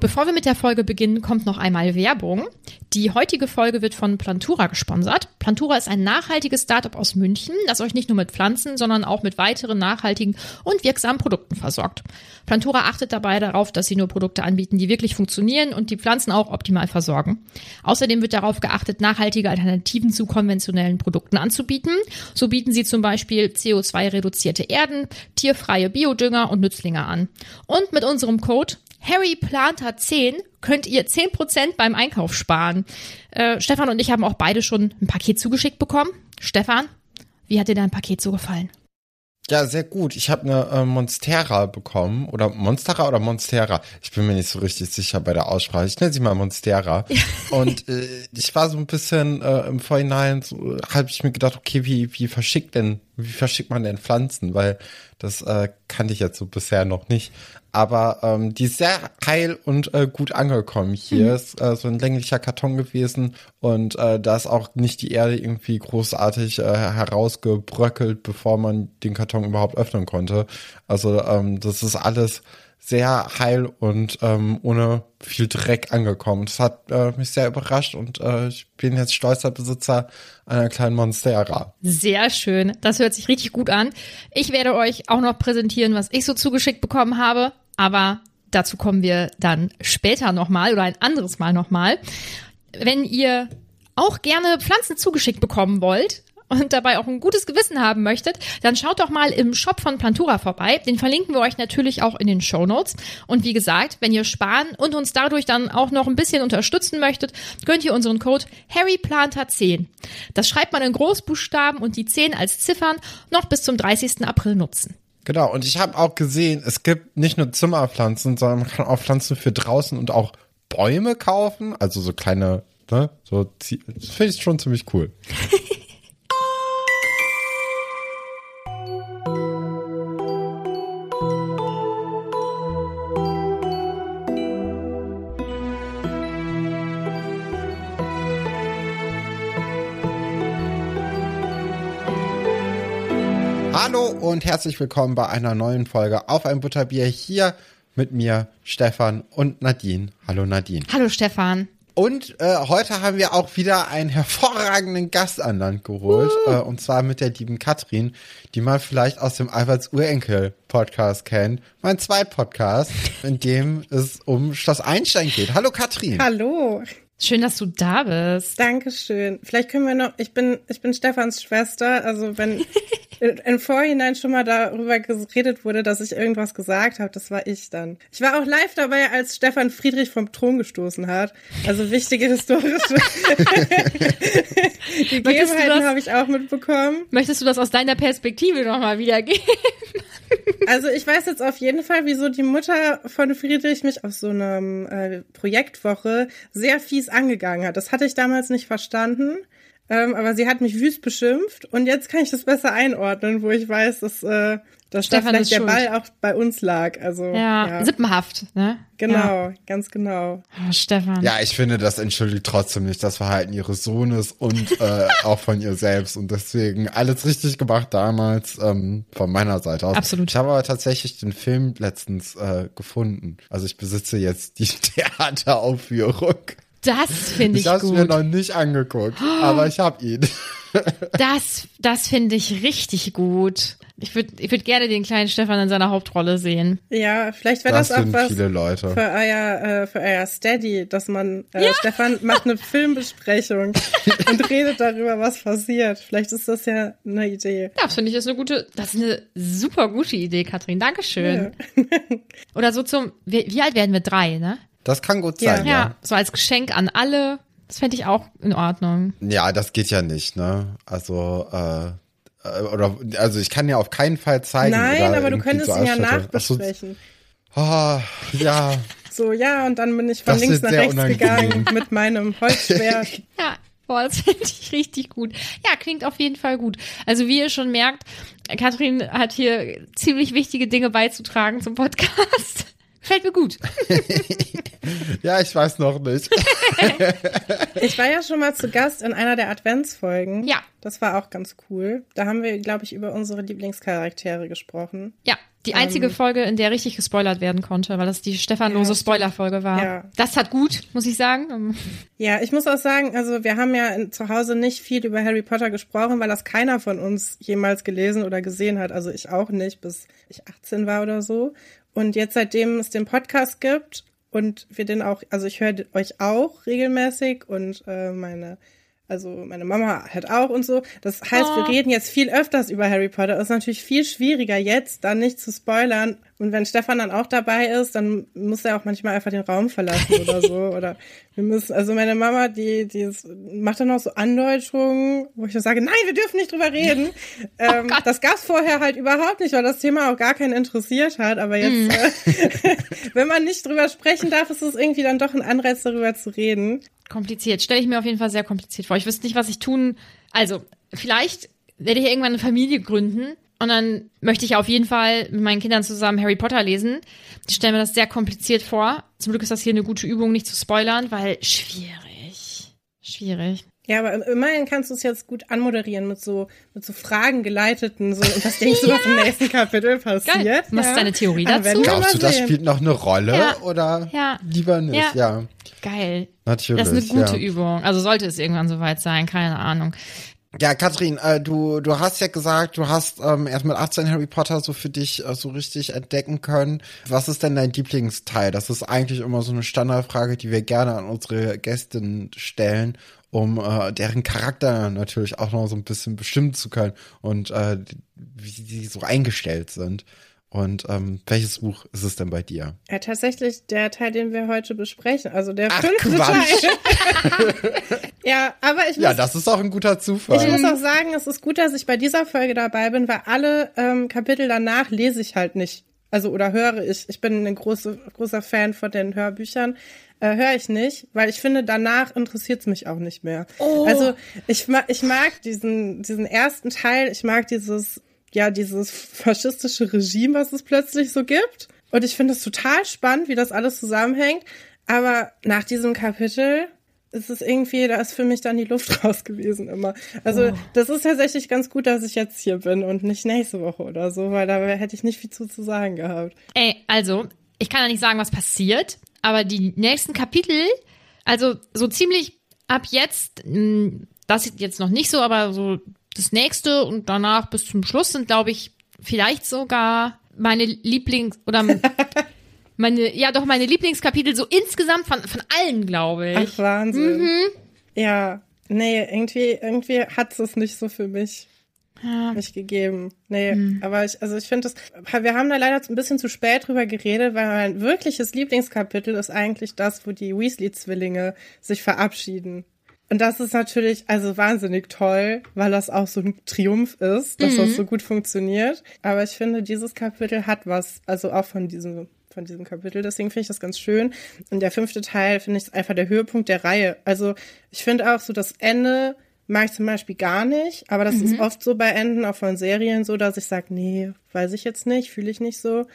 Bevor wir mit der Folge beginnen, kommt noch einmal Werbung. Die heutige Folge wird von Plantura gesponsert. Plantura ist ein nachhaltiges Startup aus München, das euch nicht nur mit Pflanzen, sondern auch mit weiteren nachhaltigen und wirksamen Produkten versorgt. Plantura achtet dabei darauf, dass sie nur Produkte anbieten, die wirklich funktionieren und die Pflanzen auch optimal versorgen. Außerdem wird darauf geachtet, nachhaltige Alternativen zu konventionellen Produkten anzubieten. So bieten sie zum Beispiel CO2-reduzierte Erden, tierfreie Biodünger und Nützlinge an. Und mit unserem Code Harry Planter 10 könnt ihr 10% beim Einkauf sparen. Äh, Stefan und ich haben auch beide schon ein Paket zugeschickt bekommen. Stefan, wie hat dir dein Paket so gefallen? Ja, sehr gut. Ich habe eine äh, Monstera bekommen. Oder Monstera oder Monstera? Ich bin mir nicht so richtig sicher bei der Aussprache. Ich nenne sie mal Monstera. Und äh, ich war so ein bisschen äh, im Vorhinein, so, habe ich mir gedacht, okay, wie, wie verschickt denn, wie verschickt man denn Pflanzen? Weil das äh, kannte ich jetzt so bisher noch nicht. Aber ähm, die ist sehr heil und äh, gut angekommen hier. Mhm. Ist äh, so ein länglicher Karton gewesen und äh, da ist auch nicht die Erde irgendwie großartig äh, herausgebröckelt, bevor man den Karton überhaupt öffnen konnte. Also ähm, das ist alles sehr heil und ähm, ohne viel Dreck angekommen. Das hat äh, mich sehr überrascht und äh, ich bin jetzt stolzer Besitzer einer kleinen Monstera. Sehr schön. Das hört sich richtig gut an. Ich werde euch auch noch präsentieren, was ich so zugeschickt bekommen habe, aber dazu kommen wir dann später nochmal oder ein anderes Mal nochmal. Wenn ihr auch gerne Pflanzen zugeschickt bekommen wollt, und dabei auch ein gutes Gewissen haben möchtet, dann schaut doch mal im Shop von Plantura vorbei. Den verlinken wir euch natürlich auch in den Show Notes. Und wie gesagt, wenn ihr sparen und uns dadurch dann auch noch ein bisschen unterstützen möchtet, könnt ihr unseren Code HarryPlanter10. Das schreibt man in Großbuchstaben und die 10 als Ziffern noch bis zum 30. April nutzen. Genau, und ich habe auch gesehen, es gibt nicht nur Zimmerpflanzen, sondern man kann auch Pflanzen für draußen und auch Bäume kaufen, also so kleine, ne, so, das finde ich schon ziemlich cool. und herzlich willkommen bei einer neuen Folge auf ein Butterbier hier mit mir, Stefan und Nadine. Hallo Nadine. Hallo Stefan. Und äh, heute haben wir auch wieder einen hervorragenden Gast an Land geholt. Uh. Äh, und zwar mit der lieben Katrin, die man vielleicht aus dem Alberts Urenkel Podcast kennt. Mein Zweit-Podcast, in dem es um Schloss Einstein geht. Hallo Katrin. Hallo. Schön, dass du da bist. Dankeschön. Vielleicht können wir noch, ich bin, ich bin Stefans Schwester, also wenn im Vorhinein schon mal darüber geredet wurde, dass ich irgendwas gesagt habe, das war ich dann. Ich war auch live dabei, als Stefan Friedrich vom Thron gestoßen hat. Also wichtige historische Gegebenheiten habe ich auch mitbekommen. Möchtest du das aus deiner Perspektive nochmal wiedergeben? Also ich weiß jetzt auf jeden Fall, wieso die Mutter von Friedrich mich auf so einer äh, Projektwoche sehr fies angegangen hat. Das hatte ich damals nicht verstanden. ähm, aber sie hat mich wüst beschimpft und jetzt kann ich das besser einordnen, wo ich weiß, dass, äh, dass da Stefan vielleicht ist der schuld. Ball auch bei uns lag. Also Ja, ja, sippenhaft, ne? genau, Ja. ganz genau. Oh, Stefan. Ja, ich finde, das entschuldigt trotzdem nicht das Verhalten ihres Sohnes und äh, auch von ihr selbst. Und deswegen alles richtig gemacht damals ähm, von meiner Seite aus. Absolut. Ich habe aber tatsächlich den Film letztens äh, gefunden. Also ich besitze jetzt die Theateraufführung. Das finde Ich ich, habe es mir gut. noch nicht angeguckt, aber ich habe ihn. Das, das finde ich richtig gut. Ich würde ich würd gerne den kleinen Stefan in seiner Hauptrolle sehen. Ja, vielleicht wäre Das das, auch was viele Leute. für euer, äh, für euer Steady, dass man, äh, Stefan macht eine Filmbesprechung und redet darüber, was passiert. Vielleicht ist das ja eine Idee. Ja, das finde ich ist eine gute, das ist eine super gute Idee, Katrin. Dankeschön. Oder so zum, wie, wie alt werden wir? Drei, ne? Das kann gut Ja. sein, Ja, ja. so als Geschenk an alle. Das fände ich auch in Ordnung. Ja, das geht ja nicht, ne? Also, äh, oder, also ich kann ja auf keinen Fall zeigen. Nein, aber du könntest so ihn ja. Ach so, nachbesprechen. Ah, ja, So, ja, und dann bin ich von Das links nach rechts unangenehm. gegangen mit meinem Holzschwert. Ja, boah, das finde ich richtig gut. Ja, klingt auf jeden Fall gut. Also wie ihr schon merkt, Katrin hat hier ziemlich wichtige Dinge beizutragen zum Podcast. Fällt mir gut. ja, ich weiß noch nicht. Ich war ja schon mal zu Gast in einer der Adventsfolgen. Ja. Das war auch ganz cool. Da haben wir, glaube ich, über unsere Lieblingscharaktere gesprochen. Ja, die einzige Folge, in der richtig gespoilert werden konnte, weil das die stefanlose Ja, Spoilerfolge war. Ja. Das hat gut, muss ich sagen. Ja, ich muss auch sagen, also wir haben ja zu Hause nicht viel über Harry Potter gesprochen, weil das keiner von uns jemals gelesen oder gesehen hat. Also ich auch nicht, bis ich 18 war oder so. Und jetzt, seitdem es den Podcast gibt und wir den auch, also ich höre euch auch regelmäßig und äh, meine, also meine Mama hat auch und so. Das heißt, wir Oh. reden jetzt viel öfters über Harry Potter. Es ist natürlich viel schwieriger jetzt, dann nicht zu spoilern. Und wenn Stefan dann auch dabei ist, dann muss er auch manchmal einfach den Raum verlassen oder so. Oder wir müssen, also meine Mama, die, die ist, macht dann auch so Andeutungen, wo ich dann sage, nein, wir dürfen nicht drüber reden. ähm, Gott. das gab's vorher halt überhaupt nicht, weil das Thema auch gar keinen interessiert hat. Aber jetzt, äh, wenn man nicht drüber sprechen darf, ist es irgendwie dann doch ein Anreiz, darüber zu reden. Kompliziert. Stelle ich mir auf jeden Fall sehr kompliziert vor. Ich wüsste nicht, was ich tun. Also, vielleicht werde ich irgendwann eine Familie gründen und dann möchte ich auf jeden Fall mit meinen Kindern zusammen Harry Potter lesen. Ich stelle mir das sehr kompliziert vor. Zum Glück ist das hier eine gute Übung, nicht zu spoilern, weil schwierig. Schwierig. Ja, aber immerhin kannst du es jetzt gut anmoderieren mit so, mit so Fragen geleiteten, so, und was denkst du, was im nächsten Kapitel passiert? Geil. Was ist deine Theorie dazu? wir Glaubst du, das spielt noch eine Rolle Ja. oder Ja. lieber nicht? Ja. Ja, Geil. natürlich. Das ist eine gute ja. Übung. Also sollte es irgendwann soweit sein, keine Ahnung. Ja, Katrin, äh, du, du hast ja gesagt, du hast ähm, erst mit 18 Harry Potter so für dich äh, so richtig entdecken können. Was ist denn dein Lieblingsteil? Das ist eigentlich immer so eine Standardfrage, die wir gerne an unsere Gästinnen stellen, um äh, deren Charakter natürlich auch noch so ein bisschen bestimmen zu können und äh, wie die so eingestellt sind. Und ähm, welches Buch ist es denn bei dir? Ja, tatsächlich der Teil, den wir heute besprechen, also der Ach, fünfte Quatsch. Teil. ja, aber ich muss, Ja, das ist auch ein guter Zufall. ich muss auch sagen, es ist gut, dass ich bei dieser Folge dabei bin, weil alle ähm, Kapitel danach lese ich halt nicht. Also oder höre ich. Ich bin ein große, großer Fan von den Hörbüchern. Äh, höre ich nicht, weil ich finde, danach interessiert es mich auch nicht mehr. Also ich, ma ich mag diesen, diesen ersten Teil, ich mag dieses, ja, dieses faschistische Regime, was es plötzlich so gibt. Und ich finde es total spannend, wie das alles zusammenhängt. Aber nach diesem Kapitel ist es irgendwie, da ist für mich dann die Luft raus gewesen immer. Also das ist tatsächlich ganz gut, dass ich jetzt hier bin und nicht nächste Woche oder so, weil da hätte ich nicht viel zu, zu sagen gehabt. Ey, also, ich kann ja nicht sagen, was passiert, aber die nächsten Kapitel, also so ziemlich ab jetzt, mh, das jetzt noch nicht so, aber so das nächste und danach bis zum Schluss sind, glaube ich, vielleicht sogar meine Lieblings- oder meine, ja doch, meine Lieblingskapitel so insgesamt von, von allen, glaube ich. Ach, Wahnsinn. Ja, nee, irgendwie, irgendwie hat es nicht so für mich. Nicht gegeben. Nee, aber ich, also ich finde das, wir haben da leider ein bisschen zu spät drüber geredet, weil mein wirkliches Lieblingskapitel ist eigentlich das, wo die Weasley-Zwillinge sich verabschieden. Und das ist natürlich also wahnsinnig toll, weil das auch so ein Triumph ist, dass das so gut funktioniert. Aber ich finde, dieses Kapitel hat was, also auch von diesem, von diesem Kapitel. Deswegen finde ich das ganz schön. Und der fünfte Teil finde ich einfach der Höhepunkt der Reihe. Also ich finde auch so das Ende mag ich zum Beispiel gar nicht, aber das Mhm. ist oft so bei Enden auch von Serien so, dass ich sage, nee, weiß ich jetzt nicht, fühle ich nicht so.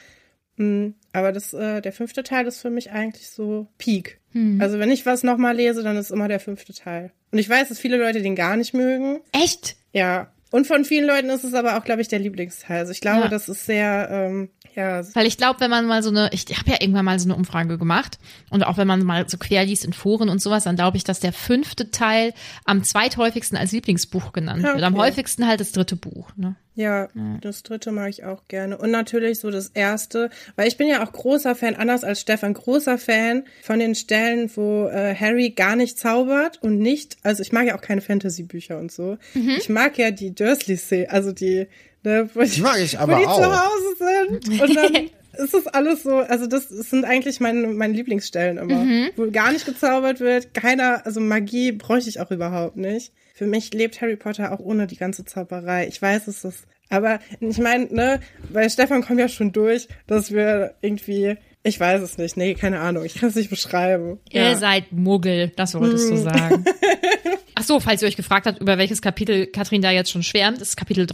Mm, Aber das, äh, der fünfte Teil ist für mich eigentlich so Peak. Mhm. Also wenn ich was nochmal lese, dann ist immer der fünfte Teil. Und ich weiß, dass viele Leute den gar nicht mögen. Echt? Ja. Und von vielen Leuten ist es aber auch, glaube ich, der Lieblingsteil. Also ich glaube, Ja. das ist sehr, ähm, ja, Weil ich glaube, wenn man mal so eine, ich habe ja irgendwann mal so eine Umfrage gemacht und auch wenn man mal so quer liest in Foren und sowas, dann glaube ich, dass der fünfte Teil am zweithäufigsten als Lieblingsbuch genannt Ja, wird. Am okay. häufigsten halt das dritte Buch. Ne? Ja, das dritte mag ich auch gerne. Und natürlich so das erste, weil ich bin ja auch großer Fan, anders als Stefan, großer Fan von den Stellen, wo äh, Harry gar nicht zaubert und nicht, also ich mag ja auch keine Fantasy-Bücher und so. Ich mag ja die Dursley-Szene, also die, ne, wo die, mag ich wo aber die auch. zu Hause sind. Und dann ist es alles so, also das sind eigentlich meine, meine Lieblingsstellen immer, wo gar nicht gezaubert wird, keiner, also Magie bräuchte ich auch überhaupt nicht. Für mich lebt Harry Potter auch ohne die ganze Zauberei. Ich weiß, es ist, aber ich meine, ne, bei Stefan kommt ja schon durch, dass wir irgendwie, ich weiß es nicht, nee, keine Ahnung, ich kann es nicht beschreiben. Ihr seid Muggel, das wolltest du sagen. Ach so, falls ihr euch gefragt habt, über welches Kapitel Katrin da jetzt schon schwärmt, das ist Kapitel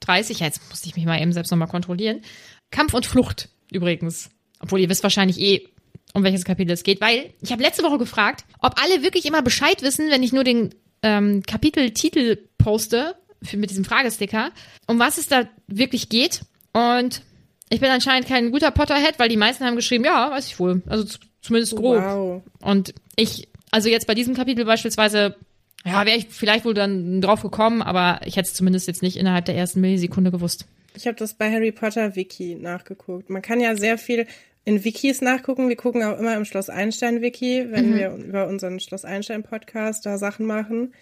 33. Ja, jetzt musste ich mich mal eben selbst nochmal kontrollieren. Kampf und Flucht übrigens. Obwohl ihr wisst wahrscheinlich eh, um welches Kapitel es geht, weil ich habe letzte Woche gefragt, ob alle wirklich immer Bescheid wissen, wenn ich nur den ähm, Kapiteltitel poste für, mit diesem Fragesticker, um was es da wirklich geht. Und ich bin anscheinend kein guter Potterhead, weil die meisten haben geschrieben, ja, weiß ich wohl. Also zumindest grob. Wow. Und ich, also jetzt bei diesem Kapitel beispielsweise, ja, wäre ich vielleicht wohl dann drauf gekommen, aber ich hätte es zumindest jetzt nicht innerhalb der ersten Millisekunde gewusst. Ich habe das bei Harry Potter Wiki nachgeguckt. Man kann ja sehr viel in Wikis nachgucken. Wir gucken auch immer im Schloss Einstein Wiki, wenn wir über unseren Schloss Einstein Podcast da Sachen machen.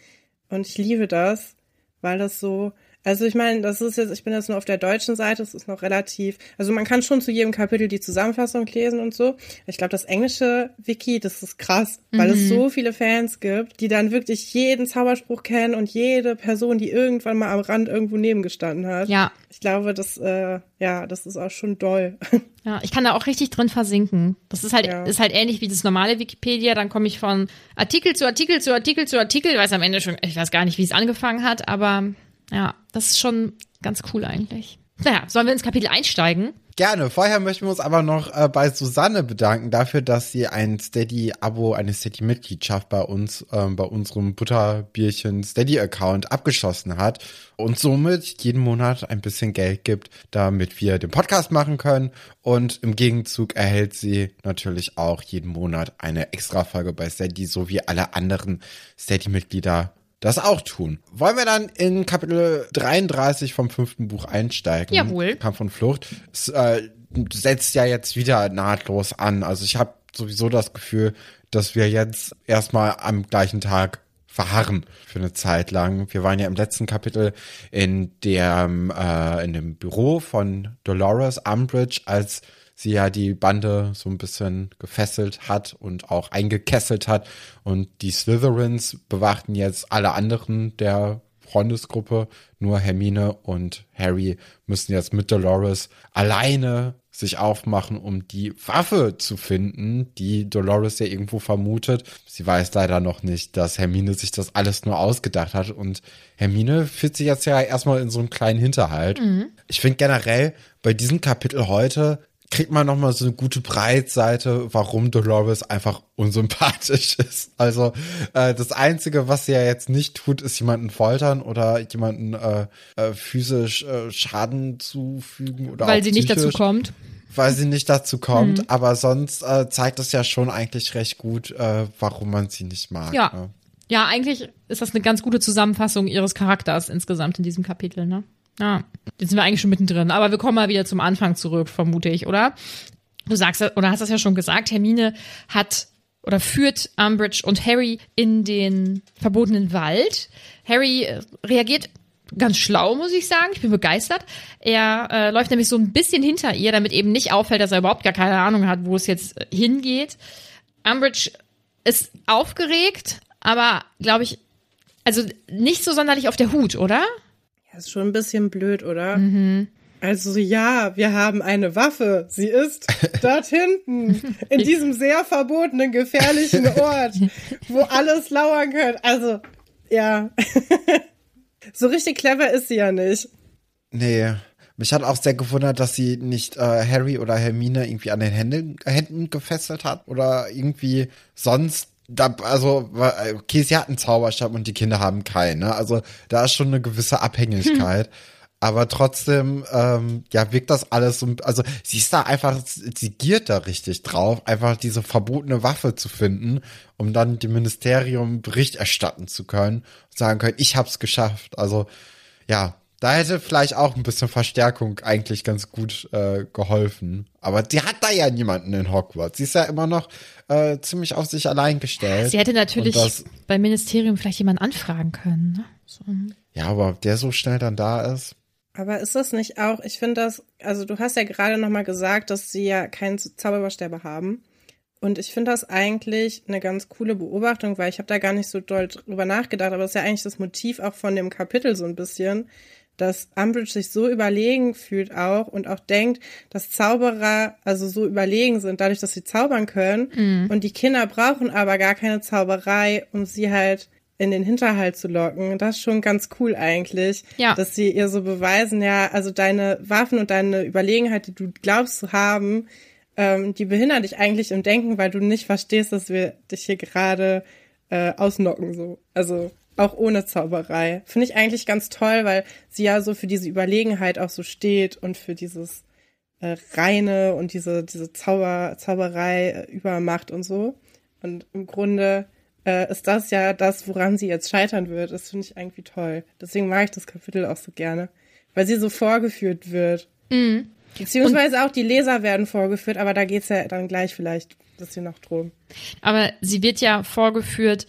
Und ich liebe das, weil das so, also ich meine, das ist jetzt, ich bin jetzt nur auf der deutschen Seite, es ist noch relativ, also man kann schon zu jedem Kapitel die Zusammenfassung lesen und so. Ich glaube, das englische Wiki, das ist krass, weil es so viele Fans gibt, die dann wirklich jeden Zauberspruch kennen und jede Person, die irgendwann mal am Rand irgendwo nebengestanden hat. Ja. Ich glaube, das, äh, ja, das ist auch schon doll. Ja, ich kann da auch richtig drin versinken. Das ist halt, Ja. ist halt ähnlich wie das normale Wikipedia. Dann komme ich von Artikel zu Artikel zu Artikel zu Artikel. Weiß am Ende schon, ich weiß gar nicht, wie es angefangen hat, aber ja, das ist schon ganz cool eigentlich. Naja, sollen wir ins Kapitel einsteigen? Gerne. Vorher möchten wir uns aber noch äh, bei Susanne bedanken dafür, dass sie ein Steady-Abo, eine Steady-Mitgliedschaft bei uns, ähm, bei unserem Butterbierchen Steady-Account abgeschlossen hat und somit jeden Monat ein bisschen Geld gibt, damit wir den Podcast machen können. Und im Gegenzug erhält sie natürlich auch jeden Monat eine Extra-Folge bei Steady, so wie alle anderen Steady-Mitglieder das auch tun. Wollen wir dann in Kapitel 33 vom fünften Buch einsteigen? Jawohl. Kampf und Flucht. Es äh, setzt ja jetzt wieder nahtlos an. Also ich habe sowieso das Gefühl, dass wir jetzt erstmal am gleichen Tag verharren für eine Zeit lang. Wir waren ja im letzten Kapitel in dem äh, in dem Büro von Dolores Umbridge, als sie ja die Bande so ein bisschen gefesselt hat und auch eingekesselt hat. Und die Slytherins bewachten jetzt alle anderen der Freundesgruppe. Nur Hermine und Harry müssen jetzt mit Dolores alleine sich aufmachen, um die Waffe zu finden, die Dolores ja irgendwo vermutet. Sie weiß leider noch nicht, dass Hermine sich das alles nur ausgedacht hat und Hermine fühlt sich jetzt ja erstmal in so einem kleinen Hinterhalt. Ich finde generell bei diesem Kapitel heute kriegt man nochmal so eine gute Breitseite, warum Dolores einfach unsympathisch ist. Also äh, das Einzige, was sie ja jetzt nicht tut, ist jemanden foltern oder jemanden äh, äh, physisch äh, Schaden zufügen oder Weil sie nicht dazu kommt. Weil sie nicht dazu kommt, aber sonst äh, zeigt es ja schon eigentlich recht gut, äh, warum man sie nicht mag. Ja. Ne? Ja, eigentlich ist das eine ganz gute Zusammenfassung ihres Charakters insgesamt in diesem Kapitel, ne? Ja, jetzt sind wir eigentlich schon mittendrin, aber wir kommen mal wieder zum Anfang zurück, vermute ich, oder? Du sagst, oder hast das ja schon gesagt, Hermine hat oder führt Umbridge und Harry in den verbotenen Wald. Harry äh, reagiert ganz schlau, muss ich sagen. Ich bin begeistert. Er äh, läuft nämlich so ein bisschen hinter ihr, damit eben nicht auffällt, dass er überhaupt gar keine Ahnung hat, wo es jetzt äh, hingeht. Umbridge ist aufgeregt, aber glaube ich, also nicht so sonderlich auf der Hut, oder? Ja, ist schon ein bisschen blöd, oder? Also ja, wir haben eine Waffe. Sie ist dort hinten, in diesem sehr verbotenen, gefährlichen Ort, wo alles lauern könnte. Also, Ja. so richtig clever ist sie ja nicht. Nee. Mich hat auch sehr gewundert, dass sie nicht äh, Harry oder Hermine irgendwie an den Händen, Händen gefesselt hat oder irgendwie sonst da, also, okay, sie hat einen Zauberstab und die Kinder haben keinen, ne? Also da ist schon eine gewisse Abhängigkeit. Hm. Aber trotzdem, ähm, ja, wirkt das alles so, also sie ist da einfach, sie giert da richtig drauf, einfach diese verbotene Waffe zu finden, um dann dem Ministerium Bericht erstatten zu können und sagen können, ich hab's geschafft. Also, ja, da hätte vielleicht auch ein bisschen Verstärkung eigentlich ganz gut äh, geholfen. Aber die hat da ja niemanden in Hogwarts. Sie ist ja immer noch äh, ziemlich auf sich allein gestellt. Sie hätte natürlich das, beim Ministerium vielleicht jemanden anfragen können. Ne? So. Ja, aber ob der so schnell dann da ist. Aber ist das nicht auch, ich finde das, also du hast ja gerade nochmal gesagt, dass sie ja keinen Zauberstäbe haben. Und ich finde das eigentlich eine ganz coole Beobachtung, weil ich habe da gar nicht so doll drüber nachgedacht, aber das ist ja eigentlich das Motiv auch von dem Kapitel so ein bisschen, dass Umbridge sich so überlegen fühlt auch und auch denkt, dass Zauberer also so überlegen sind, dadurch, dass sie zaubern können. Mhm. Und die Kinder brauchen aber gar keine Zauberei, um sie halt in den Hinterhalt zu locken. Das ist schon ganz cool eigentlich, ja. dass sie ihr so beweisen, ja, also deine Waffen und deine Überlegenheit, die du glaubst zu haben, ähm, die behindern dich eigentlich im Denken, weil du nicht verstehst, dass wir dich hier gerade äh, ausnocken so. Also auch ohne Zauberei. Finde ich eigentlich ganz toll, weil sie ja so für diese Überlegenheit auch so steht und für dieses äh, Reine und diese, diese Zauber, Zauberei äh, Übermacht und so. Und im Grunde äh, ist das ja das, woran sie jetzt scheitern wird. Das finde ich irgendwie toll. Deswegen mag ich das Kapitel auch so gerne. Weil sie so vorgeführt wird. Mhm. Beziehungsweise und, auch die Leser werden vorgeführt, aber da geht's ja dann gleich vielleicht ein bisschen noch drum. Aber sie wird ja vorgeführt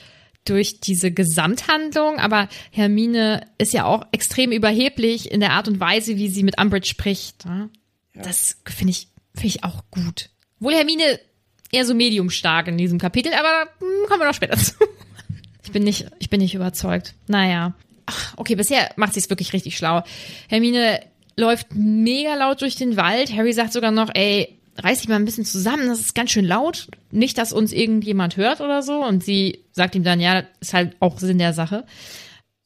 durch diese Gesamthandlung, aber Hermine ist ja auch extrem überheblich in der Art und Weise, wie sie mit Umbridge spricht. Ne? Ja. Das finde ich, finde ich auch gut. Wohl Hermine eher so mediumstark in diesem Kapitel, aber hm, kommen wir noch später zu. Ich bin nicht, ich bin nicht überzeugt. Naja. Ach, okay, bisher macht sie es wirklich richtig schlau. Hermine läuft mega laut durch den Wald. Harry sagt sogar noch, ey, reiß dich mal ein bisschen zusammen, das ist ganz schön laut. Nicht, dass uns irgendjemand hört oder so. Und sie sagt ihm dann, ja, ist halt auch Sinn der Sache.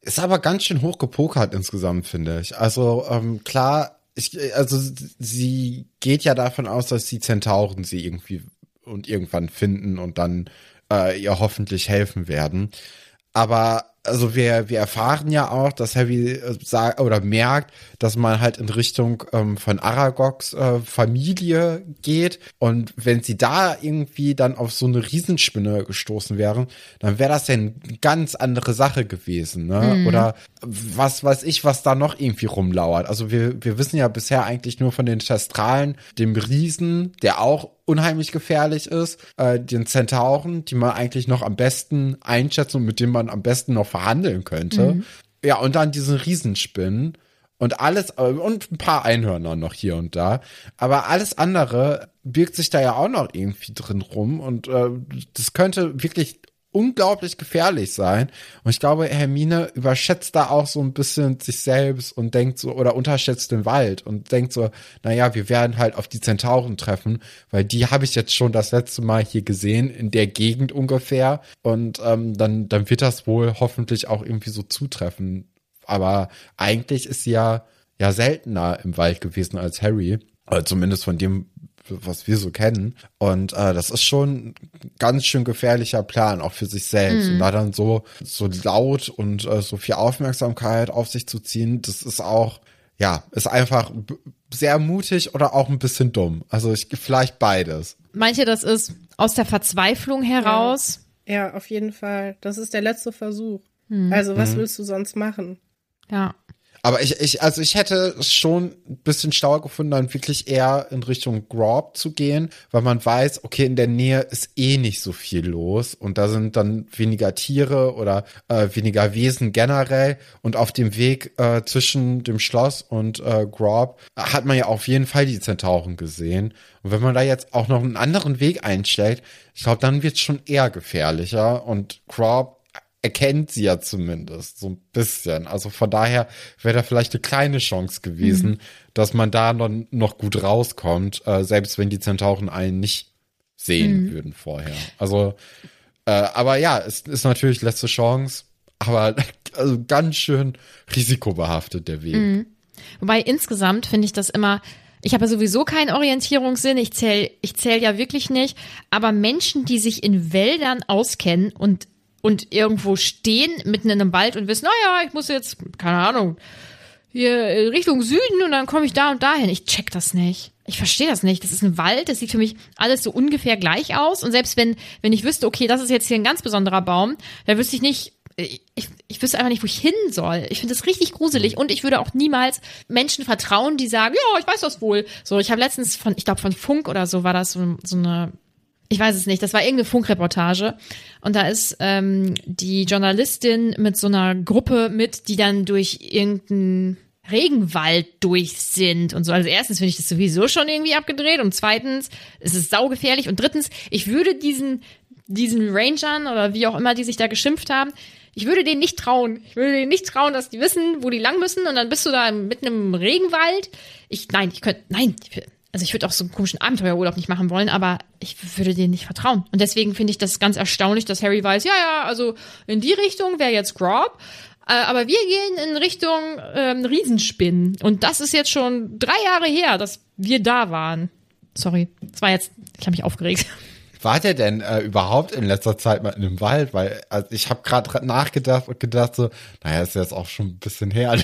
Ist aber ganz schön hoch gepokert insgesamt, finde ich. Also ähm, klar, ich, also sie geht ja davon aus, dass die Zentauren sie irgendwie und irgendwann finden und dann äh, ihr hoffentlich helfen werden. Aber also wir, wir erfahren ja auch, dass Harry äh, sagt oder merkt, dass man halt in Richtung ähm, von Aragogs äh, Familie geht. Und wenn sie da irgendwie dann auf so eine Riesenspinne gestoßen wären, dann wäre das ja eine ganz andere Sache gewesen. Ne? Mhm. Oder was weiß ich, was da noch irgendwie rumlauert. Also wir, wir wissen ja bisher eigentlich nur von den Testralen, dem Riesen, der auch unheimlich gefährlich ist, äh, den Zentauren, die man eigentlich noch am besten einschätzen und mit denen man am besten noch verhandeln könnte. Mhm. Ja, und dann diesen Riesenspinnen und alles und ein paar Einhörner noch hier und da, aber alles andere birgt sich da ja auch noch irgendwie drin rum und äh, das könnte wirklich unglaublich gefährlich sein. Und ich glaube, Hermine überschätzt da auch so ein bisschen sich selbst und denkt so, oder unterschätzt den Wald und denkt so, naja, wir werden halt auf die Zentauren treffen, weil die habe ich jetzt schon das letzte Mal hier gesehen, in der Gegend ungefähr. Und ähm, dann, dann wird das wohl hoffentlich auch irgendwie so zutreffen. Aber eigentlich ist sie ja, ja seltener im Wald gewesen als Harry. Oder zumindest von dem, was wir so kennen. Und äh, das ist schon ein ganz schön gefährlicher Plan, auch für sich selbst. Mhm. Und da dann so, so laut und äh, so viel Aufmerksamkeit auf sich zu ziehen, das ist auch, ja, ist einfach sehr mutig oder auch ein bisschen dumm. Also ich, vielleicht beides. Ihr, das ist aus der Verzweiflung heraus? Ja, ja auf jeden Fall. Das ist der letzte Versuch. Mhm. Also was mhm. willst du sonst machen? Ja. Aber ich, ich, also ich hätte schon ein bisschen schlauer gefunden, dann wirklich eher in Richtung Grob zu gehen, weil man weiß, okay, in der Nähe ist eh nicht so viel los und da sind dann weniger Tiere oder äh, weniger Wesen generell und auf dem Weg äh, zwischen dem Schloss und äh, Grob hat man ja auf jeden Fall die Zentauren gesehen. Und wenn man da jetzt auch noch einen anderen Weg einstellt, ich glaube, dann wird es schon eher gefährlicher und Grob erkennt sie ja zumindest so ein bisschen. Also von daher wäre da vielleicht eine kleine Chance gewesen, mhm. dass man da noch, noch gut rauskommt, äh, selbst wenn die Zentauren einen nicht sehen mhm. würden vorher. Also, äh, aber ja, es ist natürlich letzte Chance. aber also ganz schön risikobehaftet der Weg. Wobei insgesamt finde ich das immer, ich habe ja sowieso keinen Orientierungssinn, ich zähle ich zähl ja wirklich nicht, aber Menschen, die sich in Wäldern auskennen und, und irgendwo stehen mitten in einem Wald und wissen, naja, ich muss jetzt, keine Ahnung, hier Richtung Süden und dann komme ich da und dahin. Ich check das nicht. Ich verstehe das nicht. Das ist ein Wald, das sieht für mich alles so ungefähr gleich aus. Und selbst wenn, wenn ich wüsste, okay, das ist jetzt hier ein ganz besonderer Baum, dann wüsste ich nicht, ich, ich wüsste einfach nicht, wo ich hin soll. Ich finde das richtig gruselig und ich würde auch niemals Menschen vertrauen, die sagen, ja, ich weiß das wohl. So, ich habe letztens von, ich glaube von Funk oder so war das so, so eine, ich weiß es nicht, das war irgendeine Funkreportage und da ist ähm, die Journalistin mit so einer Gruppe mit, die dann durch irgendeinen Regenwald durch sind und so. Also erstens finde ich das sowieso schon irgendwie abgedreht und zweitens ist es saugefährlich und drittens, ich würde diesen diesen Rangern oder wie auch immer, die sich da geschimpft haben, ich würde denen nicht trauen. Ich würde denen nicht trauen, dass die wissen, wo die lang müssen und dann bist du da mitten im Regenwald. Ich, nein, ich könnte, nein, ich, also ich würde auch so einen komischen Abenteuerurlaub nicht machen wollen, aber ich würde denen nicht vertrauen. Und deswegen finde ich das ganz erstaunlich, dass Harry weiß, ja, ja, also in die Richtung wäre jetzt Grob, äh, aber wir gehen in Richtung ähm, Riesenspinnen. Und das ist jetzt schon drei Jahre her, dass wir da waren. Sorry, das war jetzt, ich habe mich aufgeregt. War der denn äh, überhaupt in letzter Zeit mal in einem Wald? Weil also ich habe gerade nachgedacht und gedacht so, naja, ist jetzt auch schon ein bisschen her.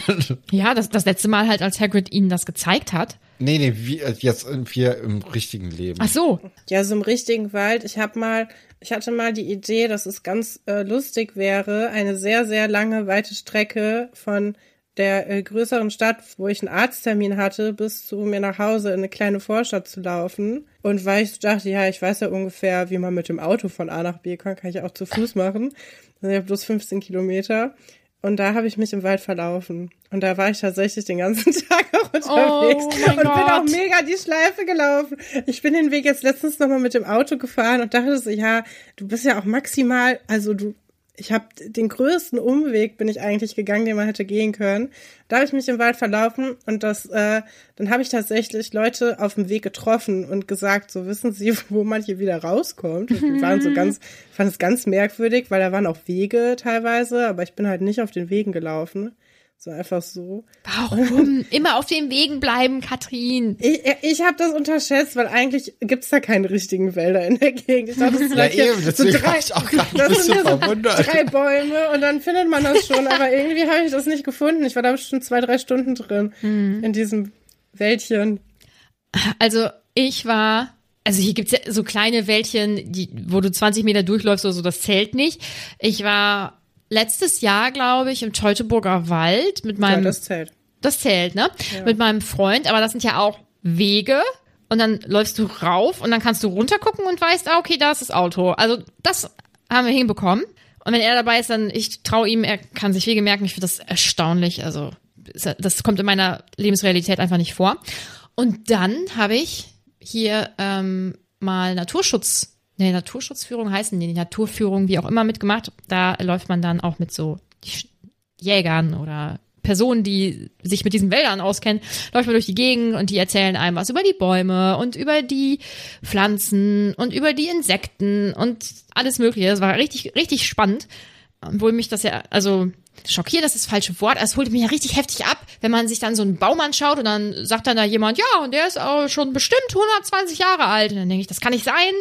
Ja, das, das letzte Mal halt, als Hagrid ihnen das gezeigt hat. Nee, nee, wie, äh, jetzt wir im richtigen Leben. Ach so, Ja, so im richtigen Wald. Ich habe mal, ich hatte mal die Idee, dass es ganz äh, lustig wäre, eine sehr, sehr lange, weite Strecke von der äh, größeren Stadt, wo ich einen Arzttermin hatte, bis zu mir nach Hause in eine kleine Vorstadt zu laufen. Und weil ich so dachte, ja, ich weiß ja ungefähr, wie man mit dem Auto von A nach B kommt, kann ich auch zu Fuß machen. Also ich habe bloß 15 Kilometer. Und da habe ich mich im Wald verlaufen. Und da war ich tatsächlich den ganzen Tag auch unterwegs. Oh und bin auch Gott. mega die Schleife gelaufen. Ich bin den Weg jetzt letztens nochmal mit dem Auto gefahren und dachte so, ja, du bist ja auch maximal, also du, ich habe den größten Umweg bin ich eigentlich gegangen, den man hätte gehen können. Da habe ich mich im Wald verlaufen und das, äh, dann habe ich tatsächlich Leute auf dem Weg getroffen und gesagt, so wissen Sie, wo man hier wieder rauskommt. Und die waren so ganz, ich fand es ganz merkwürdig, weil da waren auch Wege teilweise, aber ich bin halt nicht auf den Wegen gelaufen. So einfach so. warum? Immer auf den Wegen bleiben, Katrin. Ich, ich habe das unterschätzt, weil eigentlich gibt's da keine richtigen Wälder in der Gegend. Ich dachte, das sind Ja, hier eben, deswegen war ich auch gerade ein das bisschen so verwundert. drei Bäume und dann findet man das schon. Aber irgendwie habe ich das nicht gefunden. Ich war da bestimmt zwei, drei Stunden drin Hm. in diesem Wäldchen. Also ich war, also hier gibt's ja so kleine Wäldchen, die, wo du 20 Meter durchläufst oder so, das zählt nicht. Ich war letztes Jahr, glaube ich, im Teutoburger Wald mit Ja, meinem das zählt. Das zählt, ne? Mit meinem Freund, aber das sind ja auch Wege. Und dann läufst du rauf und dann kannst du runtergucken und weißt, ah, okay, da ist das Auto. Also das haben wir hinbekommen. Und wenn er dabei ist, dann, ich traue ihm, er kann sich Wege merken. Ich finde das erstaunlich. Also das kommt in meiner Lebensrealität einfach nicht vor. Und dann habe ich hier ähm, mal Naturschutz, nee, Naturschutzführung heißen die, Naturführung, wie auch immer mitgemacht. Da läuft man dann auch mit so Jägern oder Personen, die sich mit diesen Wäldern auskennen, läuft man durch die Gegend und die erzählen einem was über die Bäume und über die Pflanzen und über die Insekten und alles Mögliche. Das war richtig, richtig spannend. Obwohl mich das ja, also schockiert, das ist das falsche Wort. Es holte mich ja richtig heftig ab, wenn man sich dann so einen Baum anschaut und dann sagt dann da jemand, ja, und der ist auch schon bestimmt 120 Jahre alt. Und dann denke ich, das kann nicht sein.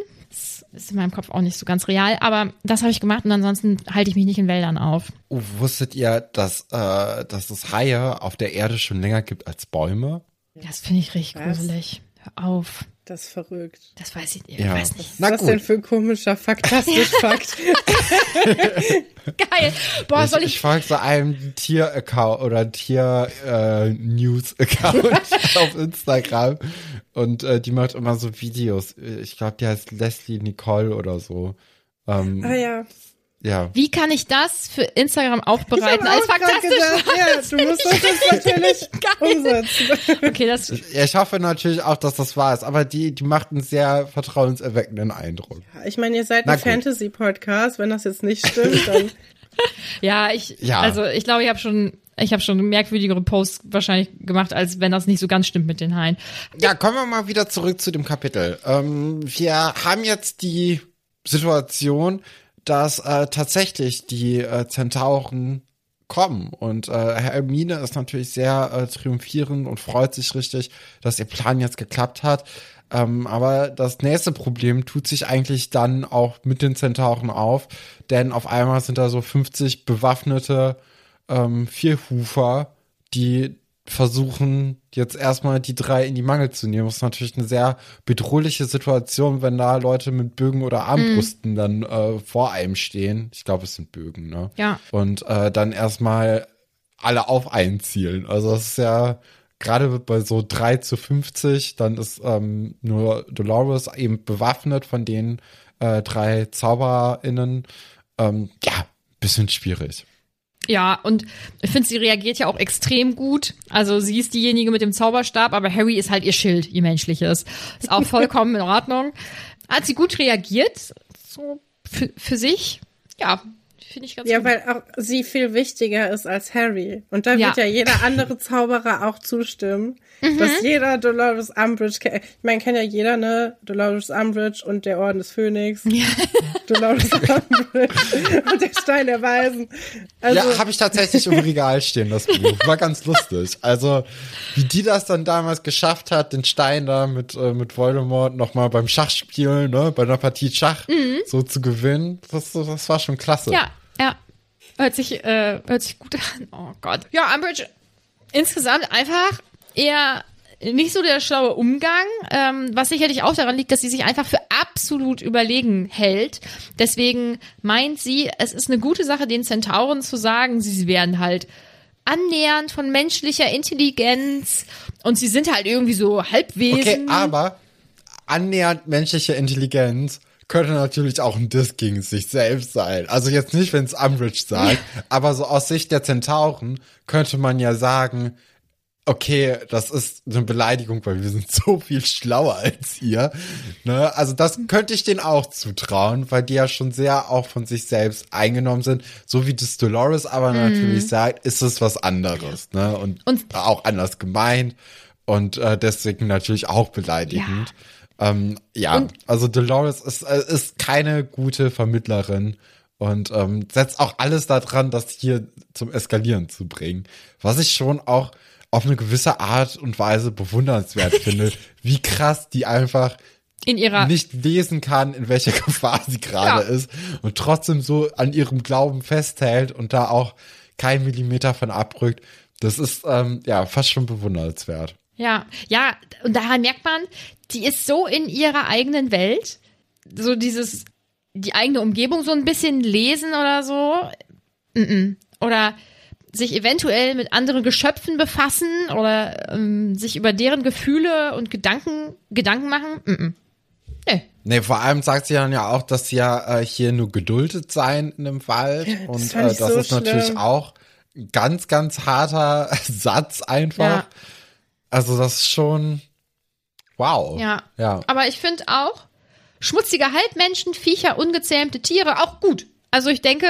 Ist in meinem Kopf auch nicht so ganz real, aber das habe ich gemacht und ansonsten halte ich mich nicht in Wäldern auf. Oh, wusstet ihr, dass, äh, dass es Haie auf der Erde schon länger gibt als Bäume? Das finde ich richtig Was? gruselig. Hör auf. Das ist verrückt. Das weiß ich, ich Ja. weiß nicht. Na Was gut. denn für ein komischer, faktastisch Fakt? Geil. Boah, ich, soll ich ich. folge so einem Tier-Account oder Tier-News-Account auf Instagram und äh, die macht immer so Videos. Ich glaube, die heißt Leslie Nicole oder so. Ähm, ah ja. Ja. Wie kann ich das für Instagram aufbereiten als faktastisch? gedacht, ja, du musst das natürlich umsetzen. Okay, das. Ja, Ich hoffe natürlich auch, dass das wahr ist, aber die, die macht einen sehr vertrauenserweckenden Eindruck. Ich meine, ihr seid Na ein. Fantasy-Podcast. Wenn das jetzt nicht stimmt, dann Ja, ich. Ja. Also ich glaube, ich habe schon. Ich habe schon merkwürdigere Posts wahrscheinlich gemacht, als wenn das nicht so ganz stimmt mit den Haien. Ja, kommen wir mal wieder zurück zu dem Kapitel. Ähm, wir haben jetzt die Situation, dass äh, tatsächlich die äh, Zentauren kommen. Und äh, Hermine ist natürlich sehr äh, triumphierend und freut sich richtig, dass ihr Plan jetzt geklappt hat. Ähm, aber das nächste Problem tut sich eigentlich dann auch mit den Zentauren auf, denn auf einmal sind da so 50 bewaffnete ähm, Vierhufer, die versuchen jetzt erstmal die drei in die Mangel zu nehmen. Das ist natürlich eine sehr bedrohliche Situation, wenn da Leute mit Bögen oder Armbrüsten mm. dann äh, vor einem stehen. Ich glaube, es sind Bögen, ne? Ja. Und äh, dann erstmal alle auf einen zielen. Also das ist ja gerade bei so 3 zu 50, dann ist ähm, nur Dolores eben bewaffnet von den äh, drei ZaubererInnen. Ähm, ja, bisschen schwierig. Ja, und ich finde, sie reagiert ja auch extrem gut. Also sie ist diejenige mit dem Zauberstab, aber Harry ist halt ihr Schild, ihr menschliches. Ist auch vollkommen in Ordnung. Hat sie gut reagiert, so für, für sich. Ja, finde ich ganz Ja, gut. weil auch sie viel wichtiger ist als Harry. Und da Ja. wird ja jeder andere Zauberer auch zustimmen, Mhm. dass jeder Dolores Umbridge kennt. Ich meine, kennt ja jeder, ne? Dolores Umbridge und der Orden des Phönix. Dolores Umbridge und der Stein der Weisen. Also, ja, habe ich tatsächlich im Regal stehen, das Buch. War ganz lustig. Also, wie die das dann damals geschafft hat, den Stein da mit, äh, mit Voldemort nochmal beim Schachspielen, ne, bei einer Partie Schach so zu gewinnen, das, das war schon klasse. Mhm. Ja, ja. Hört sich, äh, hört sich gut an. Oh Gott. Ja, Umbridge insgesamt einfach eher nicht so der schlaue Umgang, ähm, was sicherlich auch daran liegt, dass sie sich einfach für absolut überlegen hält. Deswegen meint sie, es ist eine gute Sache, den Zentauren zu sagen, sie werden halt annähernd von menschlicher Intelligenz und sie sind halt irgendwie so Halbwesen. Okay, aber annähernd menschliche Intelligenz könnte natürlich auch ein Diss gegen sich selbst sein. Also jetzt nicht, wenn es Umbridge sagt, aber so aus Sicht der Zentauren könnte man ja sagen, okay, das ist eine Beleidigung, weil wir sind so viel schlauer als ihr. Ne? Also das könnte ich denen auch zutrauen, weil die ja schon sehr auch von sich selbst eingenommen sind. So wie das Dolores aber natürlich sagt, ist es was anderes. Ne? Und, Und- auch anders gemeint und äh, deswegen natürlich auch beleidigend. Ähm, ja, also Dolores ist, äh, ist keine gute Vermittlerin und ähm, setzt auch alles daran, das hier zum Eskalieren zu bringen. Was ich schon auch auf eine gewisse Art und Weise bewundernswert finde, wie krass die einfach In ihrer nicht lesen kann, in welcher Gefahr sie gerade Ja. ist und trotzdem so an ihrem Glauben festhält und da auch kein Millimeter von abrückt. Das ist ähm, ja fast schon bewundernswert. Ja, ja, und daran merkt man, die ist so in ihrer eigenen Welt, so dieses, die eigene Umgebung so ein bisschen lesen oder so, oder sich eventuell mit anderen Geschöpfen befassen oder ähm, sich über deren Gefühle und Gedanken Gedanken machen. Mm-mm. Nee. Nee, vor allem sagt sie dann ja auch, dass sie ja äh, hier nur geduldet seien in dem Wald. und fand äh, das so ist natürlich schlimm. auch ein ganz, ganz harter Satz einfach. Ja. Also das ist schon wow. Ja. Ja. Aber ich finde auch, schmutzige Halbmenschen, Viecher, ungezähmte Tiere auch gut. Also ich denke,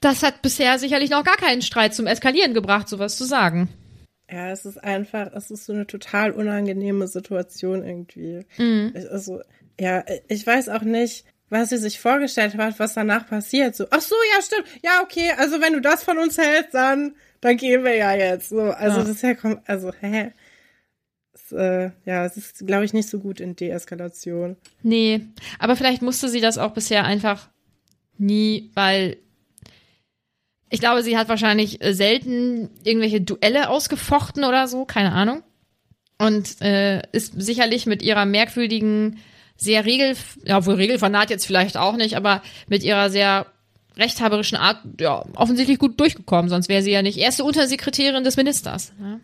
das hat bisher sicherlich noch gar keinen Streit zum Eskalieren gebracht, sowas zu sagen. Ja, es ist einfach, es ist so eine total unangenehme Situation irgendwie. Mhm. Also, ja, ich weiß auch nicht, was sie sich vorgestellt hat, was danach passiert. So, ach so, ja, stimmt. Ja, okay, also wenn du das von uns hältst, dann, dann gehen wir ja jetzt. So, also Ja. das ist ja, also, hä? Es, äh, ja, es ist, glaube ich, nicht so gut in Deeskalation. Nee, aber vielleicht musste sie das auch bisher einfach nie, weil ich glaube, sie hat wahrscheinlich äh, selten irgendwelche Duelle ausgefochten oder so, keine Ahnung. Und äh, ist sicherlich mit ihrer merkwürdigen, sehr regel, ja, wohl regelfanat jetzt vielleicht auch nicht, aber mit ihrer sehr rechthaberischen Art, ja, offensichtlich gut durchgekommen, sonst wäre sie ja nicht erste Untersekretärin des Ministers. Ja?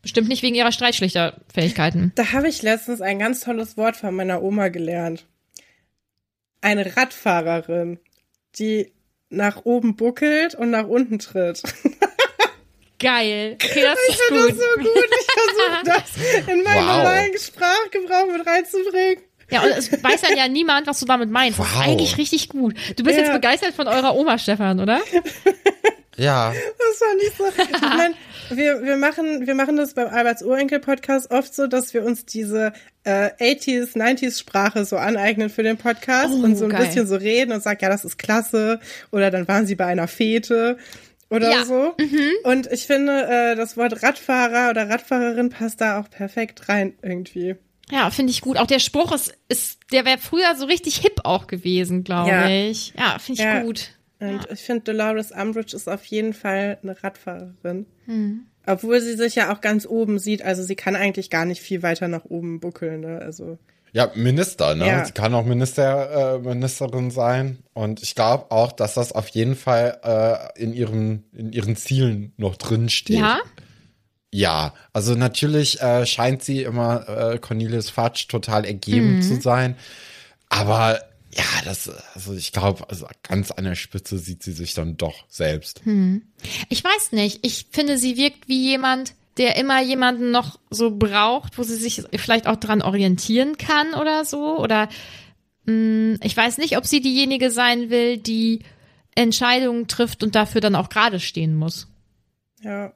Bestimmt nicht wegen ihrer Streitschlichterfähigkeiten. Da habe ich letztens ein ganz tolles Wort von meiner Oma gelernt. Eine Radfahrerin, die nach oben buckelt und nach unten tritt. Geil. Okay, das ist Das gut. ist so gut. Ich versuche das in meinen Wow. normalen Sprachgebrauch mit reinzubringen. Ja, und es weiß dann ja niemand, was du damit meinst. Das ist Wow. eigentlich richtig gut. Du bist Ja. jetzt begeistert von eurer Oma, Stefan, oder? Ja. Das war nicht so. Ich meine, wir, wir, machen, wir machen das beim Alberts Urenkel-Podcast oft so, dass wir uns diese äh, 80s, 90s Sprache so aneignen für den Podcast Oh, und so ein geil. bisschen so reden und sagt, ja, das ist klasse. Oder dann waren sie bei einer Fete oder Ja, so. Und ich finde, äh, das Wort Radfahrer oder Radfahrerin passt da auch perfekt rein irgendwie. Ja, finde ich gut. Auch der Spruch ist, ist der wäre früher so richtig hip auch gewesen, glaube Ja. ich. Ja, finde ich Ja. gut. Und ich finde, Dolores Umbridge ist auf jeden Fall eine Radfahrerin. Obwohl sie sich ja auch ganz oben sieht. Also sie kann eigentlich gar nicht viel weiter nach oben buckeln. Ne? Also Ja, Minister, ne? Ja. Sie kann auch Minister, äh, Ministerin sein. Und ich glaube auch, dass das auf jeden Fall äh, in, ihrem, in ihren Zielen noch drin steht. Ja? Ja, also natürlich äh, scheint sie immer äh, Cornelius Fudge total ergeben Mhm. zu sein. Aber ja, das, also ich glaube, also ganz an der Spitze sieht sie sich dann doch selbst. Hm. Ich weiß nicht. Ich finde, sie wirkt wie jemand, der immer jemanden noch so braucht, wo sie sich vielleicht auch dran orientieren kann oder so. Oder mh, ich weiß nicht, ob sie diejenige sein will, die Entscheidungen trifft und dafür dann auch gerade stehen muss. ja.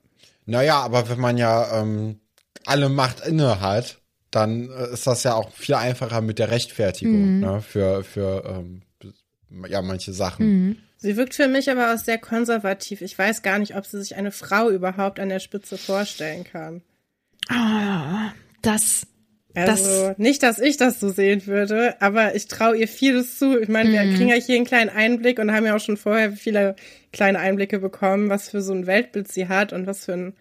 Naja, aber wenn man ja ähm, alle Macht inne hat, dann äh, ist das ja auch viel einfacher mit der Rechtfertigung Mhm. ne, für, für ähm, ja, manche Sachen. Sie wirkt für mich aber auch sehr konservativ. Ich weiß gar nicht, ob sie sich eine Frau überhaupt an der Spitze vorstellen kann. Ah, das, Also Das- nicht, dass ich das so sehen würde, aber ich traue ihr vieles zu. Ich meine, Mhm. wir kriegen ja hier einen kleinen Einblick und haben ja auch schon vorher viele kleine Einblicke bekommen, was für so ein Weltbild sie hat und was für ein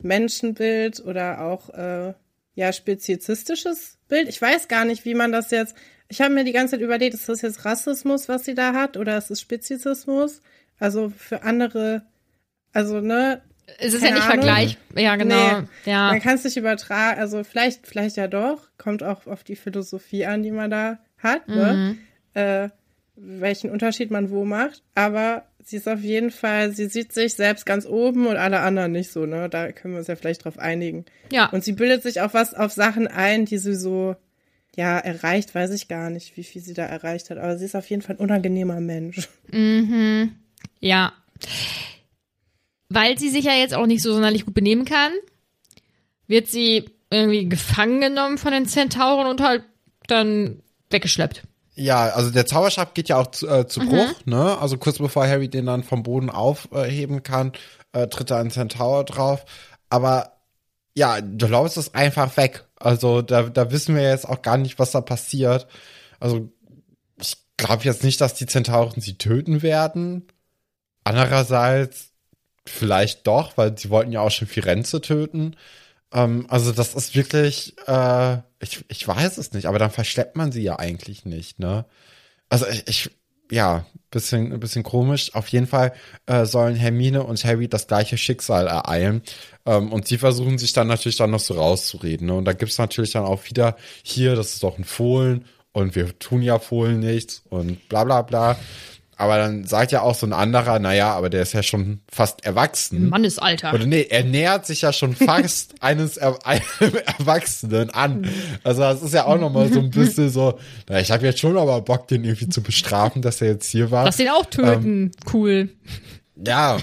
Menschenbild oder auch äh, ja speziesistisches Bild. Ich weiß gar nicht, wie man das jetzt. Ich habe mir die ganze Zeit überlegt, ist das jetzt Rassismus, was sie da hat, oder ist es Speziesismus? Also für andere, also ne, es ist ja nicht Ahnung. Vergleich. Ja, genau. Nee, ja. Man kann es nicht übertragen, also vielleicht, vielleicht ja doch, kommt auch auf die Philosophie an, die man da hat, Mhm. ne? Äh, welchen Unterschied man wo macht. Aber sie ist auf jeden Fall, sie sieht sich selbst ganz oben und alle anderen nicht so, ne? Da können wir uns ja vielleicht drauf einigen. ja. Und sie bildet sich auch was auf Sachen ein, die sie so, ja, erreicht, weiß ich gar nicht, wie viel sie da erreicht hat. Aber sie ist auf jeden Fall ein unangenehmer Mensch. Ja. Weil sie sich ja jetzt auch nicht so sonderlich gut benehmen kann, wird sie irgendwie gefangen genommen von den Zentauren und halt dann weggeschleppt. Ja, also der Zauberstab geht ja auch zu, äh, zu Bruch, ne? Also kurz bevor Harry den dann vom Boden aufheben kann, äh, tritt da ein Centaur drauf. Aber ja, Dolores ist einfach weg. Also da, da wissen wir jetzt auch gar nicht, was da passiert. Also ich glaube jetzt nicht, dass die Zentauren sie töten werden. Andererseits vielleicht doch, weil sie wollten ja auch schon Firenze töten. Ähm, also das ist wirklich, äh, ich, ich weiß es nicht, aber dann verschleppt man sie ja eigentlich nicht, ne? Also ich, ich ja, bisschen, ein bisschen komisch. Auf jeden Fall äh, sollen Hermine und Harry das gleiche Schicksal ereilen. Ähm, und sie versuchen sich dann natürlich dann noch so rauszureden. Ne? Und da gibt's natürlich dann auch wieder hier, das ist doch ein Fohlen und wir tun ja Fohlen nichts und bla bla bla. Aber dann sagt ja auch so ein anderer, naja, aber der ist ja schon fast erwachsen. Mannesalter. Oder nee, er nähert sich ja schon fast eines er einem Erwachsenen an. Also das ist ja auch nochmal so ein bisschen so, na, ich habe jetzt schon aber Bock, den irgendwie zu bestrafen, dass er jetzt hier war. Lass den auch töten. Ähm. cool. Ja,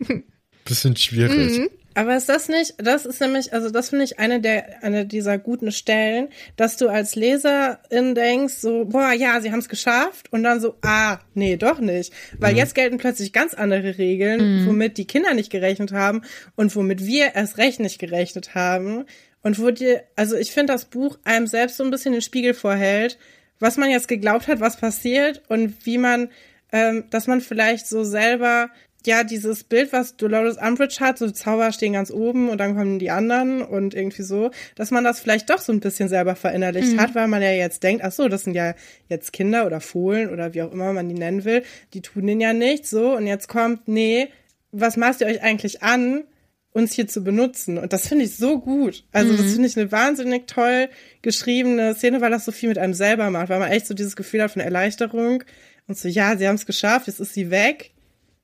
bisschen schwierig. Mhm. Aber ist das nicht, das ist nämlich, also das finde ich eine der, eine dieser guten Stellen, dass du als Leserin denkst, so, boah, ja, sie haben es geschafft und dann so, ah, nee, doch nicht. Weil jetzt gelten plötzlich ganz andere Regeln, womit die Kinder nicht gerechnet haben und womit wir erst recht nicht gerechnet haben. Und wo dir, also ich finde, das Buch einem selbst so ein bisschen den Spiegel vorhält, was man jetzt geglaubt hat, was passiert und wie man, ähm, dass man vielleicht so selber ja, dieses Bild, was Dolores Umbridge hat, so Zauber stehen ganz oben und dann kommen die anderen und irgendwie so, dass man das vielleicht doch so ein bisschen selber verinnerlicht hat, weil man ja jetzt denkt, ach so, das sind ja jetzt Kinder oder Fohlen oder wie auch immer man die nennen will, die tun denen ja nichts, so, und jetzt kommt, nee, was maßt ihr euch eigentlich an, uns hier zu benutzen? Und das finde ich so gut. Also, das finde ich eine wahnsinnig toll geschriebene Szene, weil das so viel mit einem selber macht, weil man echt so dieses Gefühl hat von Erleichterung und so, ja, sie haben es geschafft, jetzt ist sie weg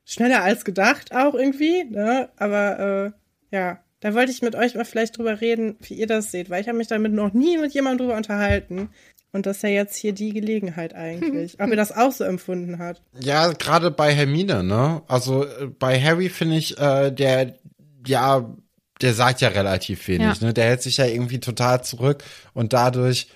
schneller als gedacht auch irgendwie, ne? Aber äh, ja, da wollte ich mit euch mal vielleicht drüber reden, wie ihr das seht, weil ich habe mich damit noch nie mit jemandem drüber unterhalten. Und das ist ja jetzt hier die Gelegenheit eigentlich. Ob ihr das auch so empfunden habt. Ja, gerade bei Hermine, ne? Also äh, bei Harry finde ich, äh, der, ja, der sagt ja relativ wenig, Ja. ne? Der hält sich ja irgendwie total zurück und dadurch